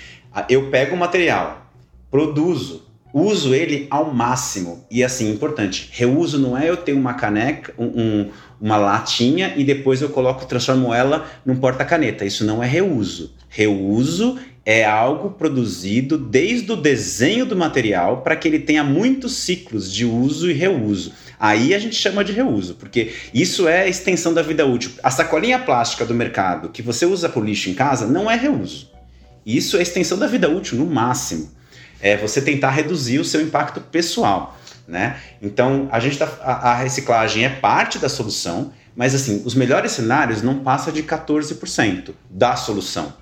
eu pego o material, produzo, uso ele ao máximo. E assim, importante, reuso não é eu ter uma caneca, um, um, uma latinha e depois eu coloco, transformo ela num porta-caneta. Isso não é reuso. Reuso é algo produzido desde o desenho do material para que ele tenha muitos ciclos de uso e reuso. Aí a gente chama de reuso, porque isso é a extensão da vida útil. A sacolinha plástica do mercado que você usa para lixo em casa não é reuso. Isso é extensão da vida útil, no máximo. É você tentar reduzir o seu impacto pessoal. Né? Então, a gente tá, a, a reciclagem é parte da solução, mas assim, os melhores cenários não passa de 14% da solução.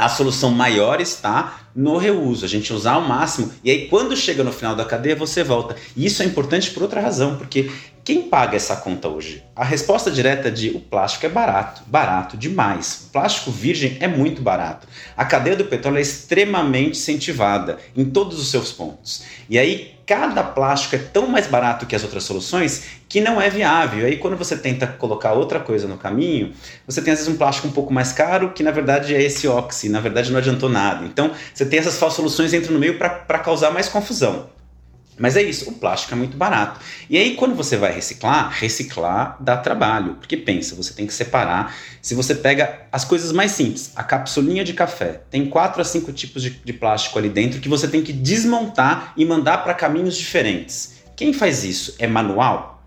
A solução maior está no reuso, a gente usar ao máximo. E aí, quando chega no final da cadeia, você volta. E isso é importante por outra razão, porque quem paga essa conta hoje? A resposta direta é de o plástico é barato, barato demais. O plástico virgem é muito barato. A cadeia do petróleo é extremamente incentivada em todos os seus pontos. E aí cada plástico é tão mais barato que as outras soluções que não é viável. Aí quando você tenta colocar outra coisa no caminho, você tem às vezes um plástico um pouco mais caro, que na verdade é esse óxido, na verdade não adiantou nada. Então você tem essas falsas soluções entram no meio para causar mais confusão. Mas é isso, o plástico é muito barato. E aí, quando você vai reciclar, reciclar dá trabalho. Porque pensa, você tem que separar. Se você pega as coisas mais simples, a capsulinha de café, tem quatro a cinco tipos de, de plástico ali dentro que você tem que desmontar e mandar para caminhos diferentes. Quem faz isso? É manual?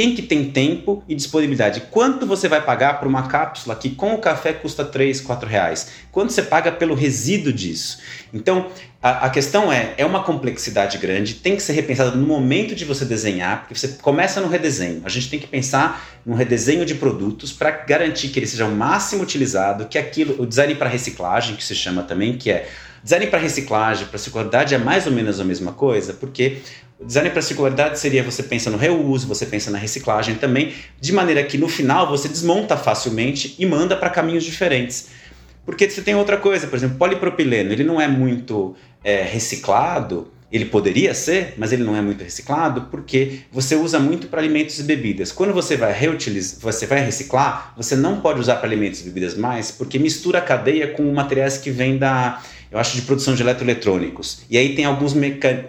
Quem que tem tempo e disponibilidade? Quanto você vai pagar por uma cápsula que com o café custa 3, 4 reais? Quanto você paga pelo resíduo disso? Então, a, a, questão é, é uma complexidade grande, tem que ser repensada no momento de você desenhar, porque você começa no redesenho. A gente tem que pensar no redesenho de produtos para garantir que ele seja o máximo utilizado, que aquilo, o design para reciclagem, que se chama também, que é design para reciclagem, para circularidade é mais ou menos a mesma coisa, porque Design para circularidade seria você pensa no reuso, você pensa na reciclagem também, de maneira que no final você desmonta facilmente e manda para caminhos diferentes. Porque você tem outra coisa, por exemplo, polipropileno, ele não é muito é, reciclado, ele poderia ser, mas ele não é muito reciclado porque você usa muito para alimentos e bebidas. Quando você vai reutilizar, você vai reciclar, você não pode usar para alimentos e bebidas mais porque mistura a cadeia com materiais que vêm da eu acho, de produção de eletroeletrônicos. E aí tem alguns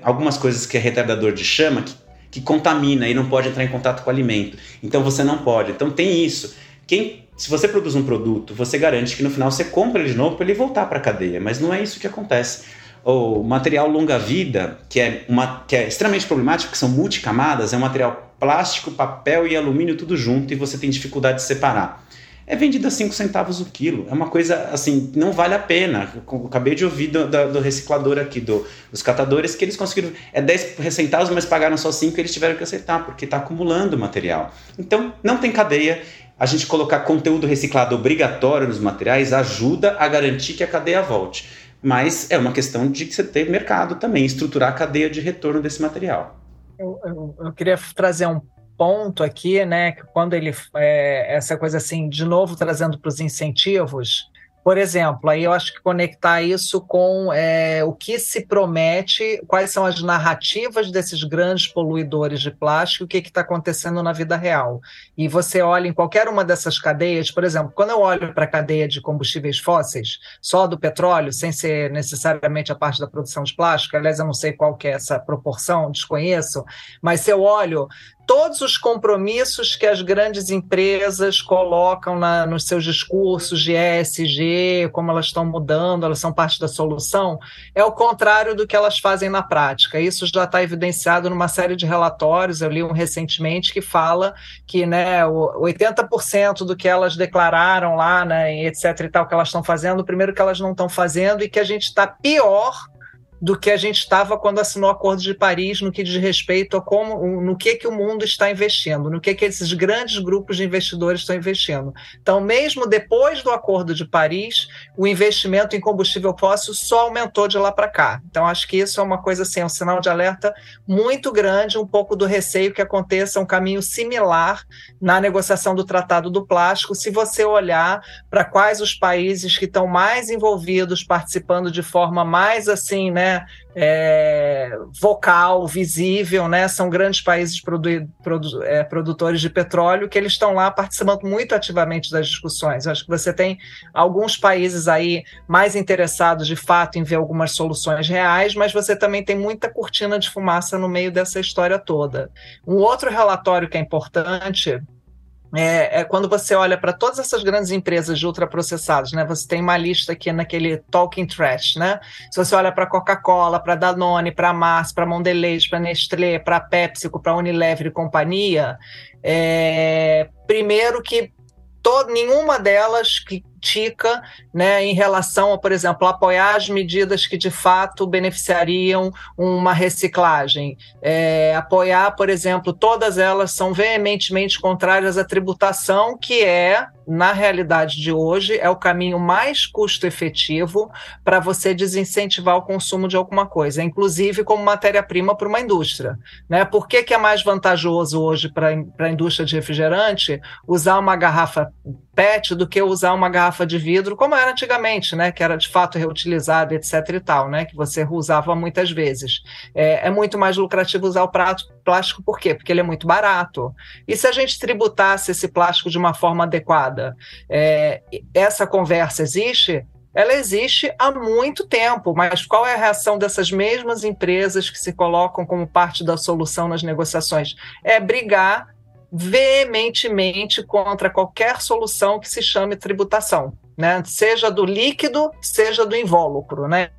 algumas coisas que é retardador de chama que, que contamina e não pode entrar em contato com o alimento. Então você não pode. Então tem isso. Quem, se você produz um produto, você garante que no final você compra ele de novo para ele voltar para a cadeia, mas não é isso que acontece. O material longa-vida, que, é uma, que é extremamente problemático, que são multicamadas, é um material plástico, papel e alumínio tudo junto e você tem dificuldade de separar é vendido a 5 centavos o quilo. É uma coisa assim, não vale a pena. Eu acabei de ouvir do, do, do reciclador aqui, do, dos catadores, que eles conseguiram. É 10 centavos, mas pagaram só 5 e eles tiveram que aceitar, porque está acumulando material. Então, não tem cadeia. A gente colocar conteúdo reciclado obrigatório nos materiais ajuda a garantir que a cadeia volte. Mas é uma questão de você ter mercado também, estruturar a cadeia de retorno desse material. Eu, eu, eu queria trazer um ponto aqui, né, que quando ele é, essa coisa assim, de novo trazendo para os incentivos, por exemplo, aí eu acho que conectar isso com é, o que se promete, quais são as narrativas desses grandes poluidores de plástico, o que está acontecendo na vida real. E você olha em qualquer uma dessas cadeias, por exemplo, quando eu olho para a cadeia de combustíveis fósseis, só do petróleo, sem ser necessariamente a parte da produção de plástico, aliás, eu não sei qual que é essa proporção, desconheço, mas se eu olho todos os compromissos que as grandes empresas colocam na, nos seus discursos de ESG, como elas estão mudando, elas são parte da solução, é o contrário do que elas fazem na prática. Isso já está evidenciado numa série de relatórios, eu li um recentemente que fala que né, 80% do que elas declararam lá, né, etc. e tal, que elas estão fazendo, primeiro que elas não estão fazendo e que a gente está pior do que a gente estava quando assinou o Acordo de Paris no que diz respeito a como, no que que o mundo está investindo, no que que esses grandes grupos de investidores estão investindo. Então, mesmo depois do Acordo de Paris, o investimento em combustível fóssil só aumentou de lá para cá. Então, acho que isso é uma coisa assim, é um sinal de alerta muito grande, um pouco do receio que aconteça um caminho similar na negociação do Tratado do Plástico, se você olhar para quais os países que estão mais envolvidos, participando de forma mais assim, né, é, vocal, visível, né? São grandes países produ produ é, produtores de petróleo que eles estão lá participando muito ativamente das discussões. Eu acho que você tem alguns países aí mais interessados de fato em ver algumas soluções reais, mas você também tem muita cortina de fumaça no meio dessa história toda. Um outro relatório que é importante é, é, quando você olha para todas essas grandes empresas de ultraprocessados, né? Você tem uma lista aqui naquele Talking Trash, né? Se você olha para Coca-Cola, para Danone, para Mars, para Mondelez, para Nestlé, para PepsiCo, para Unilever e companhia, é, primeiro que to, nenhuma delas critica né, em relação a, por exemplo, apoiar as medidas que de fato beneficiariam uma reciclagem. É, apoiar, por exemplo, todas elas são veementemente contrárias à tributação, que é na realidade de hoje, é o caminho mais custo-efetivo para você desincentivar o consumo de alguma coisa, inclusive como matéria-prima para uma indústria. Né? Por que, que é mais vantajoso hoje para a indústria de refrigerante usar uma garrafa PET do que usar uma garrafa de vidro, como era antigamente, né? que era de fato reutilizada, etc. e tal, né? que você usava muitas vezes. É, é muito mais lucrativo usar o prato plástico, por quê? Porque ele é muito barato. E se a gente tributasse esse plástico de uma forma adequada? É, essa conversa existe? Ela existe há muito tempo, mas qual é a reação dessas mesmas empresas que se colocam como parte da solução nas negociações? É brigar veementemente contra qualquer solução que se chame tributação, né? seja do líquido, seja do invólucro. Né?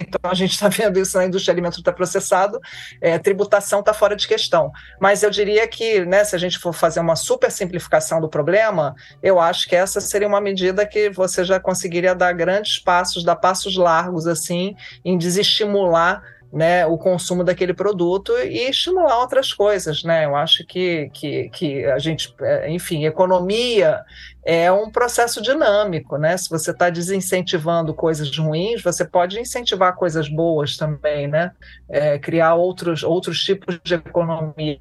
Então a gente está vendo isso na indústria alimentar ultraprocessado, é, tributação está fora de questão. Mas eu diria que, né, se a gente for fazer uma super simplificação do problema, eu acho que essa seria uma medida que você já conseguiria dar grandes passos, dar passos largos assim, em desestimular né, o consumo daquele produto e estimular outras coisas, né? Eu acho que, que, que a gente, é, enfim, economia é um processo dinâmico, né? Se você está desincentivando coisas ruins, você pode incentivar coisas boas também, né? É, criar outros, outros tipos de economia,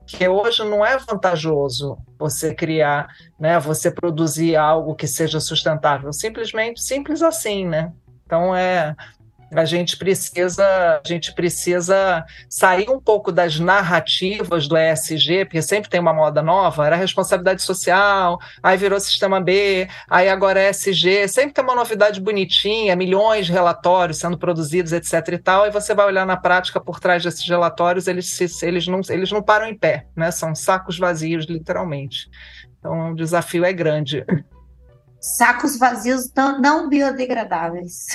porque hoje não é vantajoso você criar, né? Você produzir algo que seja sustentável, simplesmente simples assim, né? Então é a gente precisa a gente precisa sair um pouco das narrativas do ESG, porque sempre tem uma moda nova, era responsabilidade social, aí virou sistema B, aí agora é ESG, sempre tem uma novidade bonitinha, milhões de relatórios sendo produzidos, etc e tal, e você vai olhar na prática por trás desses relatórios, eles, eles, não, eles não param em pé, né? São sacos vazios, literalmente. Então, o desafio é grande sacos vazios não, não biodegradáveis.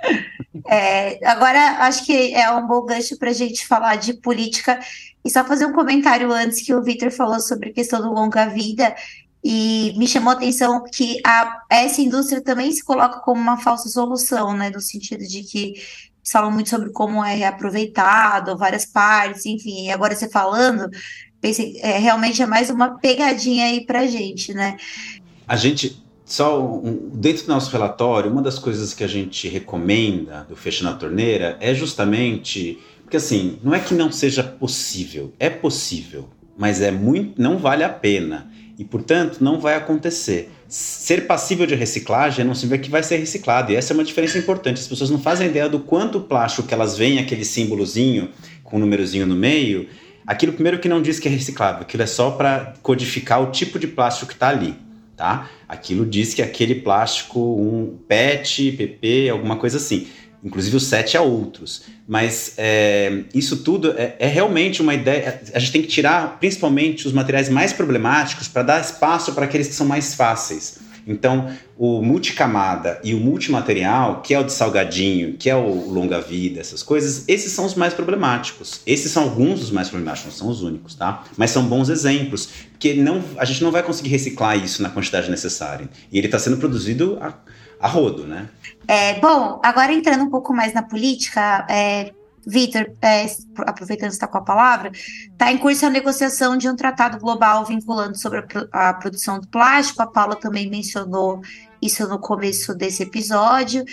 é, agora, acho que é um bom gancho para a gente falar de política e só fazer um comentário antes que o Victor falou sobre a questão do longa-vida e me chamou a atenção que a, essa indústria também se coloca como uma falsa solução, né, no sentido de que falam muito sobre como é reaproveitado, várias partes, enfim, e agora você falando, pensei, é, realmente é mais uma pegadinha aí para gente, né? A gente só um, dentro do nosso relatório, uma das coisas que a gente recomenda do Fecha na Torneira é justamente porque assim, não é que não seja possível, é possível, mas é muito, não vale a pena e portanto não vai acontecer. Ser passível de reciclagem não significa que vai ser reciclado e essa é uma diferença importante. As pessoas não fazem ideia do quanto plástico que elas veem aquele símbolozinho com um númerozinho no meio. Aquilo primeiro que não diz que é reciclável, aquilo é só para codificar o tipo de plástico que está ali tá? Aquilo diz que aquele plástico, um PET, PP, alguma coisa assim. Inclusive o 7 a outros. Mas é, isso tudo é, é, realmente uma ideia. A gente tem que tirar principalmente os materiais mais problemáticos para dar espaço para aqueles que são mais fáceis. Então, o multicamada e o multimaterial, que é o de salgadinho, que é o longa-vida, essas coisas, esses são os mais problemáticos. Esses são alguns dos mais problemáticos, não são os únicos, tá? Mas são bons exemplos, porque não, a gente não vai conseguir reciclar isso na quantidade necessária. E ele está sendo produzido a, a rodo, né? É, bom, agora entrando um pouco mais na política, é, Vitor, é, aproveitando que está com a palavra, está em curso a negociação de um tratado global vinculando sobre a, a, produção do plástico. A Paula também mencionou isso no começo desse episódio.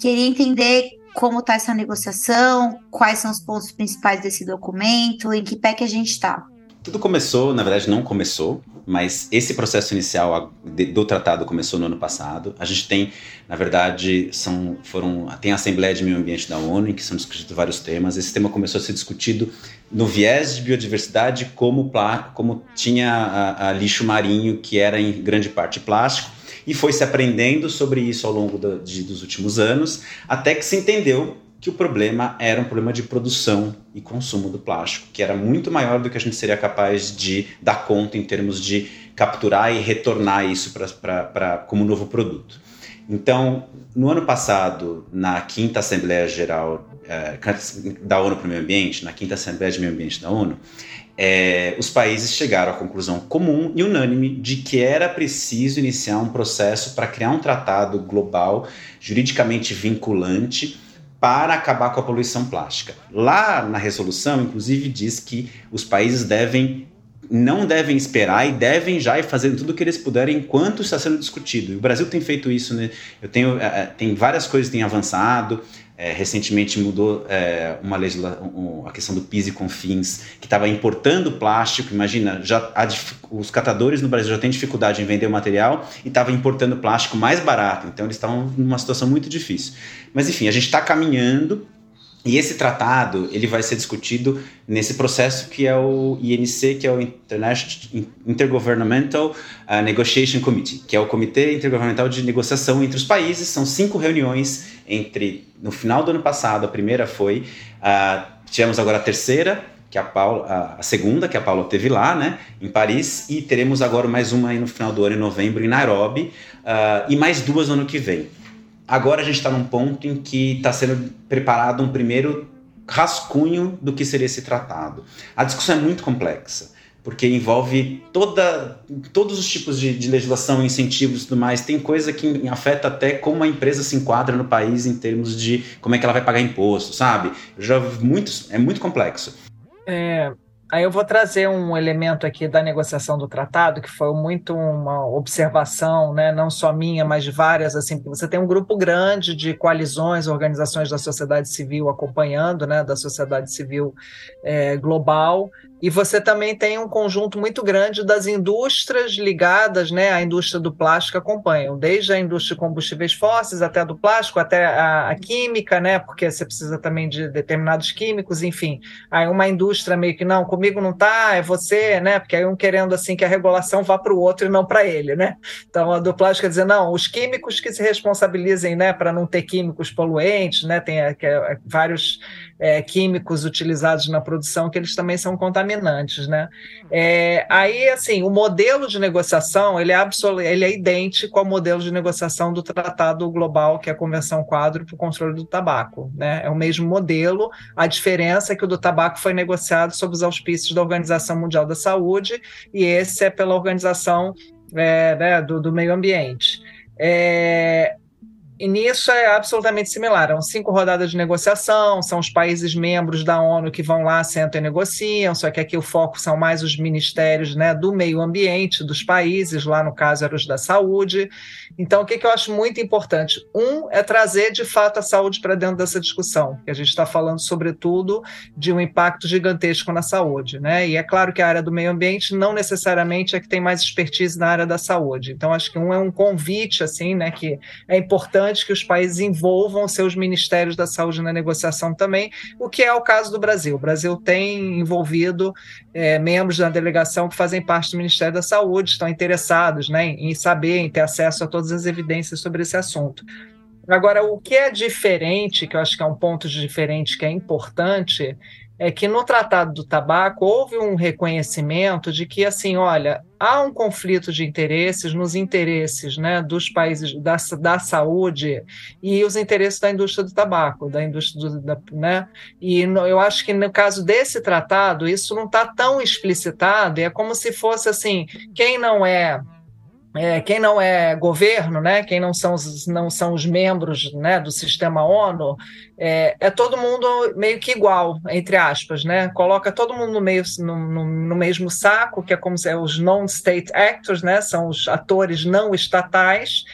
Queria entender como está essa negociação, quais são os pontos principais desse documento, em que pé que a gente está. Tudo começou, na verdade não começou, mas esse processo inicial do tratado começou no ano passado. A gente tem, na verdade, são, foram, tem a Assembleia de Meio Ambiente da ONU, em que são discutidos vários temas. Esse tema começou a ser discutido no viés de biodiversidade, como, como tinha a, a lixo marinho, que era em grande parte plástico, e foi se aprendendo sobre isso ao longo do, de, dos últimos anos, até que se entendeu que o problema era um problema de produção e consumo do plástico, que era muito maior do que a gente seria capaz de dar conta em termos de capturar e retornar isso para como novo produto. Então, no ano passado, na quinta Assembleia Geral eh, da ONU para o Meio Ambiente, na quinta Assembleia de Meio Ambiente da ONU, eh, os países chegaram à conclusão comum e unânime de que era preciso iniciar um processo para criar um tratado global juridicamente vinculante para acabar com a poluição plástica. Lá na resolução, inclusive, diz que os países devem não devem esperar e devem já ir fazendo tudo o que eles puderem enquanto está sendo discutido. E o Brasil tem feito isso, né? Eu tenho, é, tem várias coisas que têm avançado. É, recentemente mudou é, uma legislação, um, a questão do PIS e CONFINS, que estava importando plástico. Imagina, já os catadores no Brasil já têm dificuldade em vender o material e estava importando plástico mais barato. Então eles estavam numa situação muito difícil. Mas enfim, a gente está caminhando e esse tratado ele vai ser discutido nesse processo que é o INC, que é o Intergovernmental uh, Negotiation Committee, que é o Comitê Intergovernamental de Negociação entre os países. São cinco reuniões entre no final do ano passado. A primeira foi uh, tivemos agora a terceira, que a Paula, a segunda que a Paula teve lá, né, em Paris, e teremos agora mais uma aí no final do ano em novembro em Nairobi uh, e mais duas no ano que vem. agora a gente está num ponto em que está sendo preparado um primeiro rascunho do que seria esse tratado. A discussão é muito complexa porque envolve toda, todos os tipos de, de, legislação, incentivos e tudo mais. Tem coisa que afeta até como a empresa se enquadra no país em termos de como é que ela vai pagar imposto, sabe? Já muitos, é muito complexo. É, Aí eu vou trazer um elemento aqui da negociação do tratado, que foi muito uma observação, né, não só minha, mas de várias, assim, você tem um grupo grande de coalizões, organizações da sociedade civil acompanhando, né, da sociedade civil é, global, e você também tem um conjunto muito grande das indústrias ligadas né, à indústria do plástico acompanham, desde a indústria de combustíveis fósseis até a do plástico, até a, a, química, né, porque você precisa também de determinados químicos, enfim. Aí uma indústria meio que, não, comigo não tá, é você, né, porque aí um querendo assim que a regulação vá para o outro e não para ele, né. Então a do plástico quer dizer, não, os químicos que se responsabilizem né, para não ter químicos poluentes, né, tem é, é, vários é, químicos utilizados na produção que eles também são contaminantes, né? É, aí, assim, o modelo de negociação ele é, ele é idêntico ao modelo de negociação do Tratado Global, que é a Convenção Quadro para o Controle do Tabaco, né? É o mesmo modelo, a diferença é que o do tabaco foi negociado sob os auspícios da Organização Mundial da Saúde e esse é pela Organização é, né, do, do Meio Ambiente. É, e nisso é absolutamente similar. São cinco rodadas de negociação, são os países membros da ONU que vão lá, sentam e negociam, só que aqui o foco são mais os ministérios né, do meio ambiente dos países, lá no caso eram os da saúde. Então, o que, que eu acho muito importante? Um é trazer de fato a saúde para dentro dessa discussão, que a gente está falando, sobretudo, de um impacto gigantesco na saúde. Né? E é claro que a área do meio ambiente não necessariamente é que tem mais expertise na área da saúde. Então, acho que um é um convite, assim, né, que é importante importante que os países envolvam seus ministérios da saúde na negociação também, o que é o caso do Brasil. O Brasil tem envolvido é, membros da delegação que fazem parte do Ministério da Saúde, estão interessados né, em saber, em ter acesso a todas as evidências sobre esse assunto. Agora, o que é diferente, que eu acho que é um ponto diferente que é importante, é que no Tratado do Tabaco houve um reconhecimento de que, assim, olha, há um conflito de interesses nos interesses né, dos países da, da saúde e os interesses da indústria do tabaco, da indústria do, da, né? E no, eu acho que no caso desse tratado isso não está tão explicitado. É como se fosse assim, quem não é é, quem não é governo, né, quem não são, os, não são os membros né, do sistema ONU, é, é, todo mundo meio que igual, entre aspas, né? Coloca todo mundo no, meio, no, no, no mesmo saco, que é como se é os non-state actors, né? São os atores não estatais,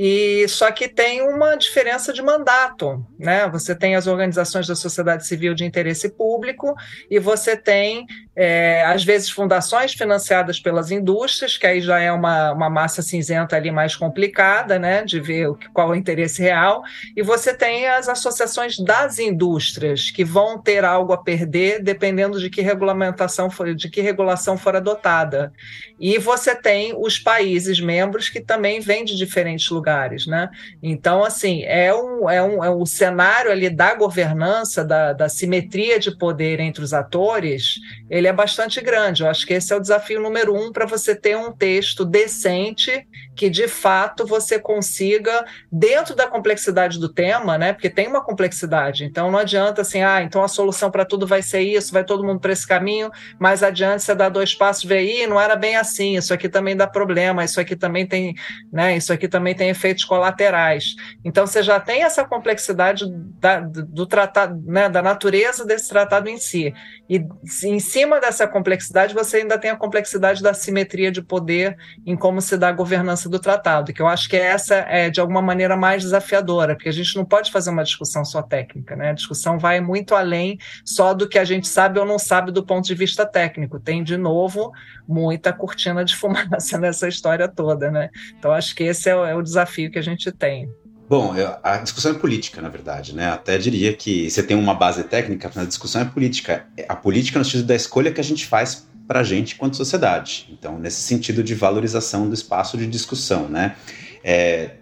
e só que tem uma diferença de mandato, né? Você tem as organizações da sociedade civil de interesse público e você tem é, às vezes fundações financiadas pelas indústrias, que aí já é uma, uma massa cinzenta ali mais complicada, né? De ver qual é o interesse real, e você tem as associações das indústrias que vão ter algo a perder dependendo de que regulamentação for, de que regulação for adotada. E você tem os países membros que também vêm de diferentes lugares lugares, né? Então, assim, é um, é um, é um cenário ali da governança, da, da simetria de poder entre os atores, ele é bastante grande. Eu acho que esse é o desafio número um para você ter um texto decente que, de fato, você consiga, dentro da complexidade do tema, né? Porque tem uma complexidade, então não adianta assim, ah, então a solução para tudo vai ser isso, vai todo mundo para esse caminho, mas adiante você dá dois passos, vê aí, não era bem assim, isso aqui também dá problema, isso aqui também tem, né? Isso aqui também tem efeitos colaterais. Então, você já tem essa complexidade da, do tratado, né, da natureza desse tratado em si. E em cima dessa complexidade, você ainda tem a complexidade da simetria de poder em como se dá a governança do tratado, que eu acho que essa é, de alguma maneira, mais desafiadora, porque a gente não pode fazer uma discussão só técnica, né? A discussão vai muito além só do que a gente sabe ou não sabe do ponto de vista técnico. Tem, de novo, muita cortina de fumaça nessa história toda, né? Então, acho que esse é o, é o desafio que a gente tem. Bom, a discussão é política, na verdade, né? Até diria que você tem uma base técnica, mas a discussão é política. A política no sentido da escolha que a gente faz para a gente enquanto sociedade. Então, nesse sentido de valorização do espaço de discussão, né? É,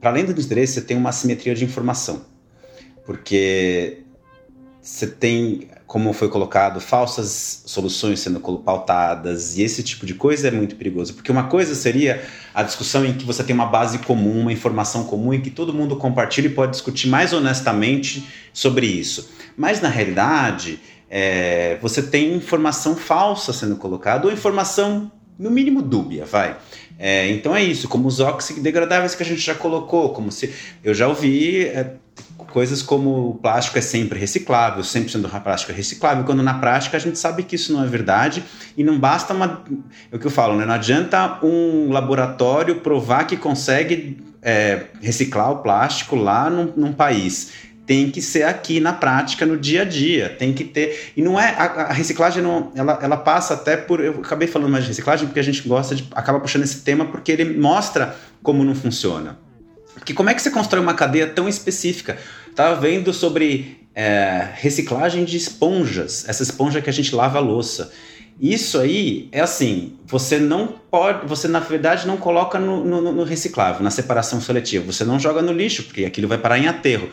para além do interesse, você tem uma assimetria de informação, porque você tem como foi colocado, falsas soluções sendo pautadas, e esse tipo de coisa é muito perigoso, porque uma coisa seria a discussão em que você tem uma base comum, uma informação comum, e que todo mundo compartilha e pode discutir mais honestamente sobre isso. Mas na realidade, é, você tem informação falsa sendo colocada, ou informação no mínimo dúbia, vai. É, então é isso, como os óxidos degradáveis que a gente já colocou, como se eu já ouvi é, coisas como o plástico é sempre reciclável, 100% do plástico é reciclável, quando na prática a gente sabe que isso não é verdade e não basta uma. É o que eu falo, né? Não adianta um laboratório provar que consegue é, reciclar o plástico lá num, num país tem que ser aqui na prática, no dia a dia, tem que ter, e não é, a, a, reciclagem não, ela, ela passa até por, eu acabei falando mais de reciclagem porque a gente gosta de, acaba puxando esse tema porque ele mostra como não funciona, porque como é que você constrói uma cadeia tão específica, Estava vendo sobre é, reciclagem de esponjas, essa esponja que a gente lava a louça. Isso aí é assim, você não pode, você na verdade não coloca no, no, no reciclável, na separação seletiva, você não joga no lixo, porque aquilo vai parar em aterro.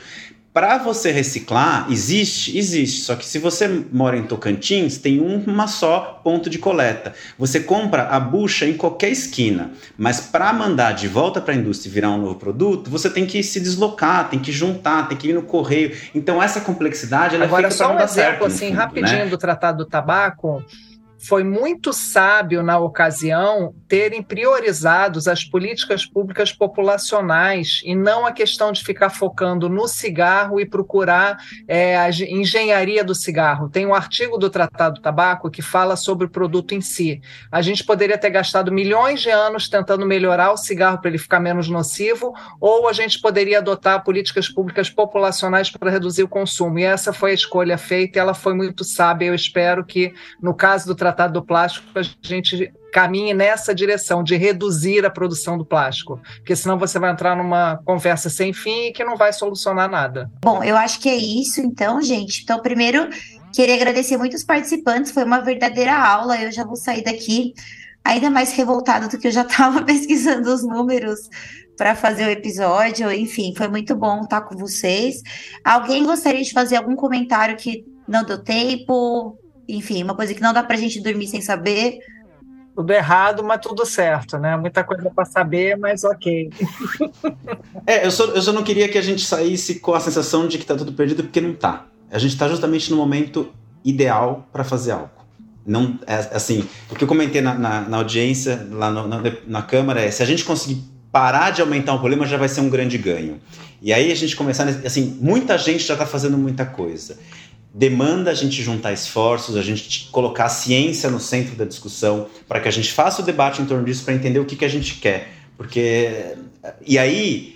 Para você reciclar, existe? Existe. Só que se você mora em Tocantins, tem uma só ponto de coleta. Você compra a bucha em qualquer esquina. Mas para mandar de volta para a indústria e virar um novo produto, você tem que se deslocar, tem que juntar, tem que ir no correio. Então essa complexidade ela Agora, fica só um exemplo certo, assim, fundo, rapidinho né? do Tratado do Tabaco foi muito sábio na ocasião terem priorizados as políticas públicas populacionais e não a questão de ficar focando no cigarro e procurar é, a engenharia do cigarro. Tem um artigo do Tratado do Tabaco que fala sobre o produto em si. A gente poderia ter gastado milhões de anos tentando melhorar o cigarro para ele ficar menos nocivo, ou a gente poderia adotar políticas públicas populacionais para reduzir o consumo. E essa foi a escolha feita e ela foi muito sábia. Eu espero que, no caso do Tratado Tratado do Plástico, a gente caminhe nessa direção de reduzir a produção do plástico, porque senão você vai entrar numa conversa sem fim e que não vai solucionar nada. Bom, eu acho que é isso então, gente. Então, primeiro, queria agradecer muitos participantes, foi uma verdadeira aula. Eu já vou sair daqui ainda mais revoltada do que eu já estava pesquisando os números para fazer o episódio. Enfim, foi muito bom estar com vocês. Alguém gostaria de fazer algum comentário que não deu tempo? Enfim, uma coisa que não dá pra gente dormir sem saber. Tudo errado, mas tudo certo, né? Muita coisa para saber, mas ok. é, eu só, eu só não queria que a gente saísse com a sensação de que tá tudo perdido, porque não tá. A gente tá justamente no momento ideal para fazer algo. Não, é, assim, o que eu comentei na, na, na audiência, lá no, na, na Câmara, é se a gente conseguir parar de aumentar o problema, já vai ser um grande ganho. E aí a gente começar, assim, muita gente já está fazendo muita coisa demanda a gente juntar esforços, a gente colocar a ciência no centro da discussão, para que a gente faça o debate em torno disso, para entender o que, que a gente quer. Porque. E aí,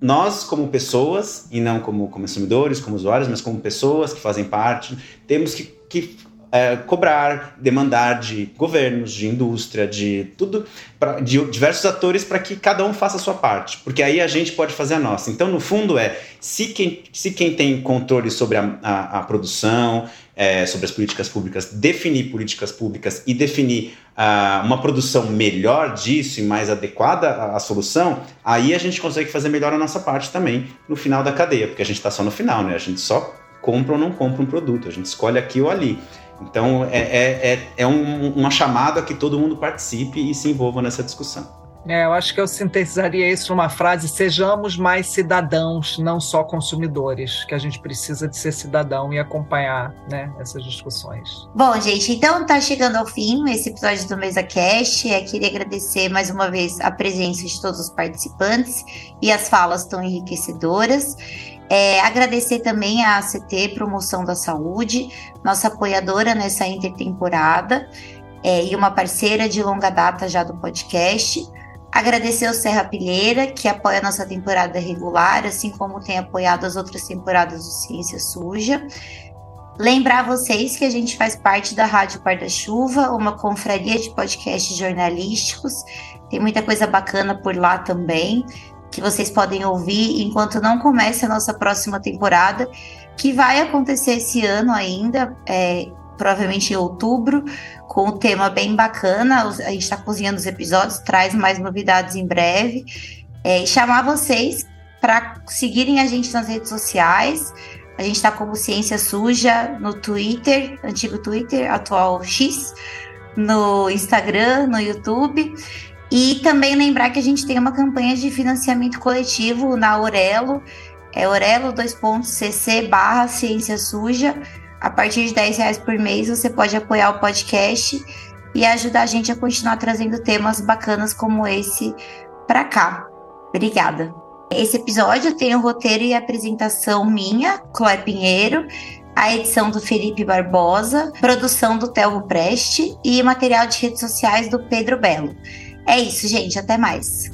nós, como pessoas, e não como consumidores, como usuários, mas como pessoas que fazem parte, temos que, que é, cobrar, demandar de governos, de indústria, de tudo, pra, de diversos atores para que cada um faça a sua parte, porque aí a gente pode fazer a nossa. Então, no fundo, é se quem, se quem tem controle sobre a, a, a produção, é, sobre as políticas públicas, definir políticas públicas e definir uh, uma produção melhor disso e mais adequada à, à, solução, aí a gente consegue fazer melhor a nossa parte também no final da cadeia, porque a gente está só no final, né? A gente só compra ou não compra um produto, a gente escolhe aqui ou ali. Então é, é, é, é um, uma chamada que todo mundo participe e se envolva nessa discussão. É, eu acho que eu sintetizaria isso numa frase: sejamos mais cidadãos, não só consumidores, que a gente precisa de ser cidadão e acompanhar né, essas discussões. Bom, gente, então tá chegando ao fim esse episódio do Mesa Cast. Eu queria agradecer mais uma vez a presença de todos os participantes e as falas tão enriquecedoras. É, agradecer também a ACT Promoção da Saúde, nossa apoiadora nessa intertemporada é, e uma parceira de longa data já do podcast. Agradecer ao Serra Pilheira, que apoia a nossa temporada regular, assim como tem apoiado as outras temporadas do Ciência Suja. Lembrar vocês que a gente faz parte da Rádio Par-da-Chuva, uma confraria de podcasts jornalísticos. Tem muita coisa bacana por lá também que vocês podem ouvir enquanto não comece a nossa próxima temporada, que vai acontecer esse ano ainda, é, provavelmente em outubro, com um tema bem bacana. A gente está cozinhando os episódios, traz mais novidades em breve. É, e chamar vocês para seguirem a gente nas redes sociais. A gente está como Ciência Suja no Twitter, antigo Twitter, atual X, no Instagram, no YouTube. E também lembrar que a gente tem uma campanha de financiamento coletivo na Aurelo, é orelo2.cc barra ciência suja. A partir de 10 reais por mês você pode apoiar o podcast e ajudar a gente a continuar trazendo temas bacanas como esse para cá. Obrigada. Esse episódio tem o roteiro e apresentação minha, Chloe Pinheiro, a edição do Felipe Barbosa, produção do Telvo Preste e material de redes sociais do Pedro Belo. É isso, gente. Até mais.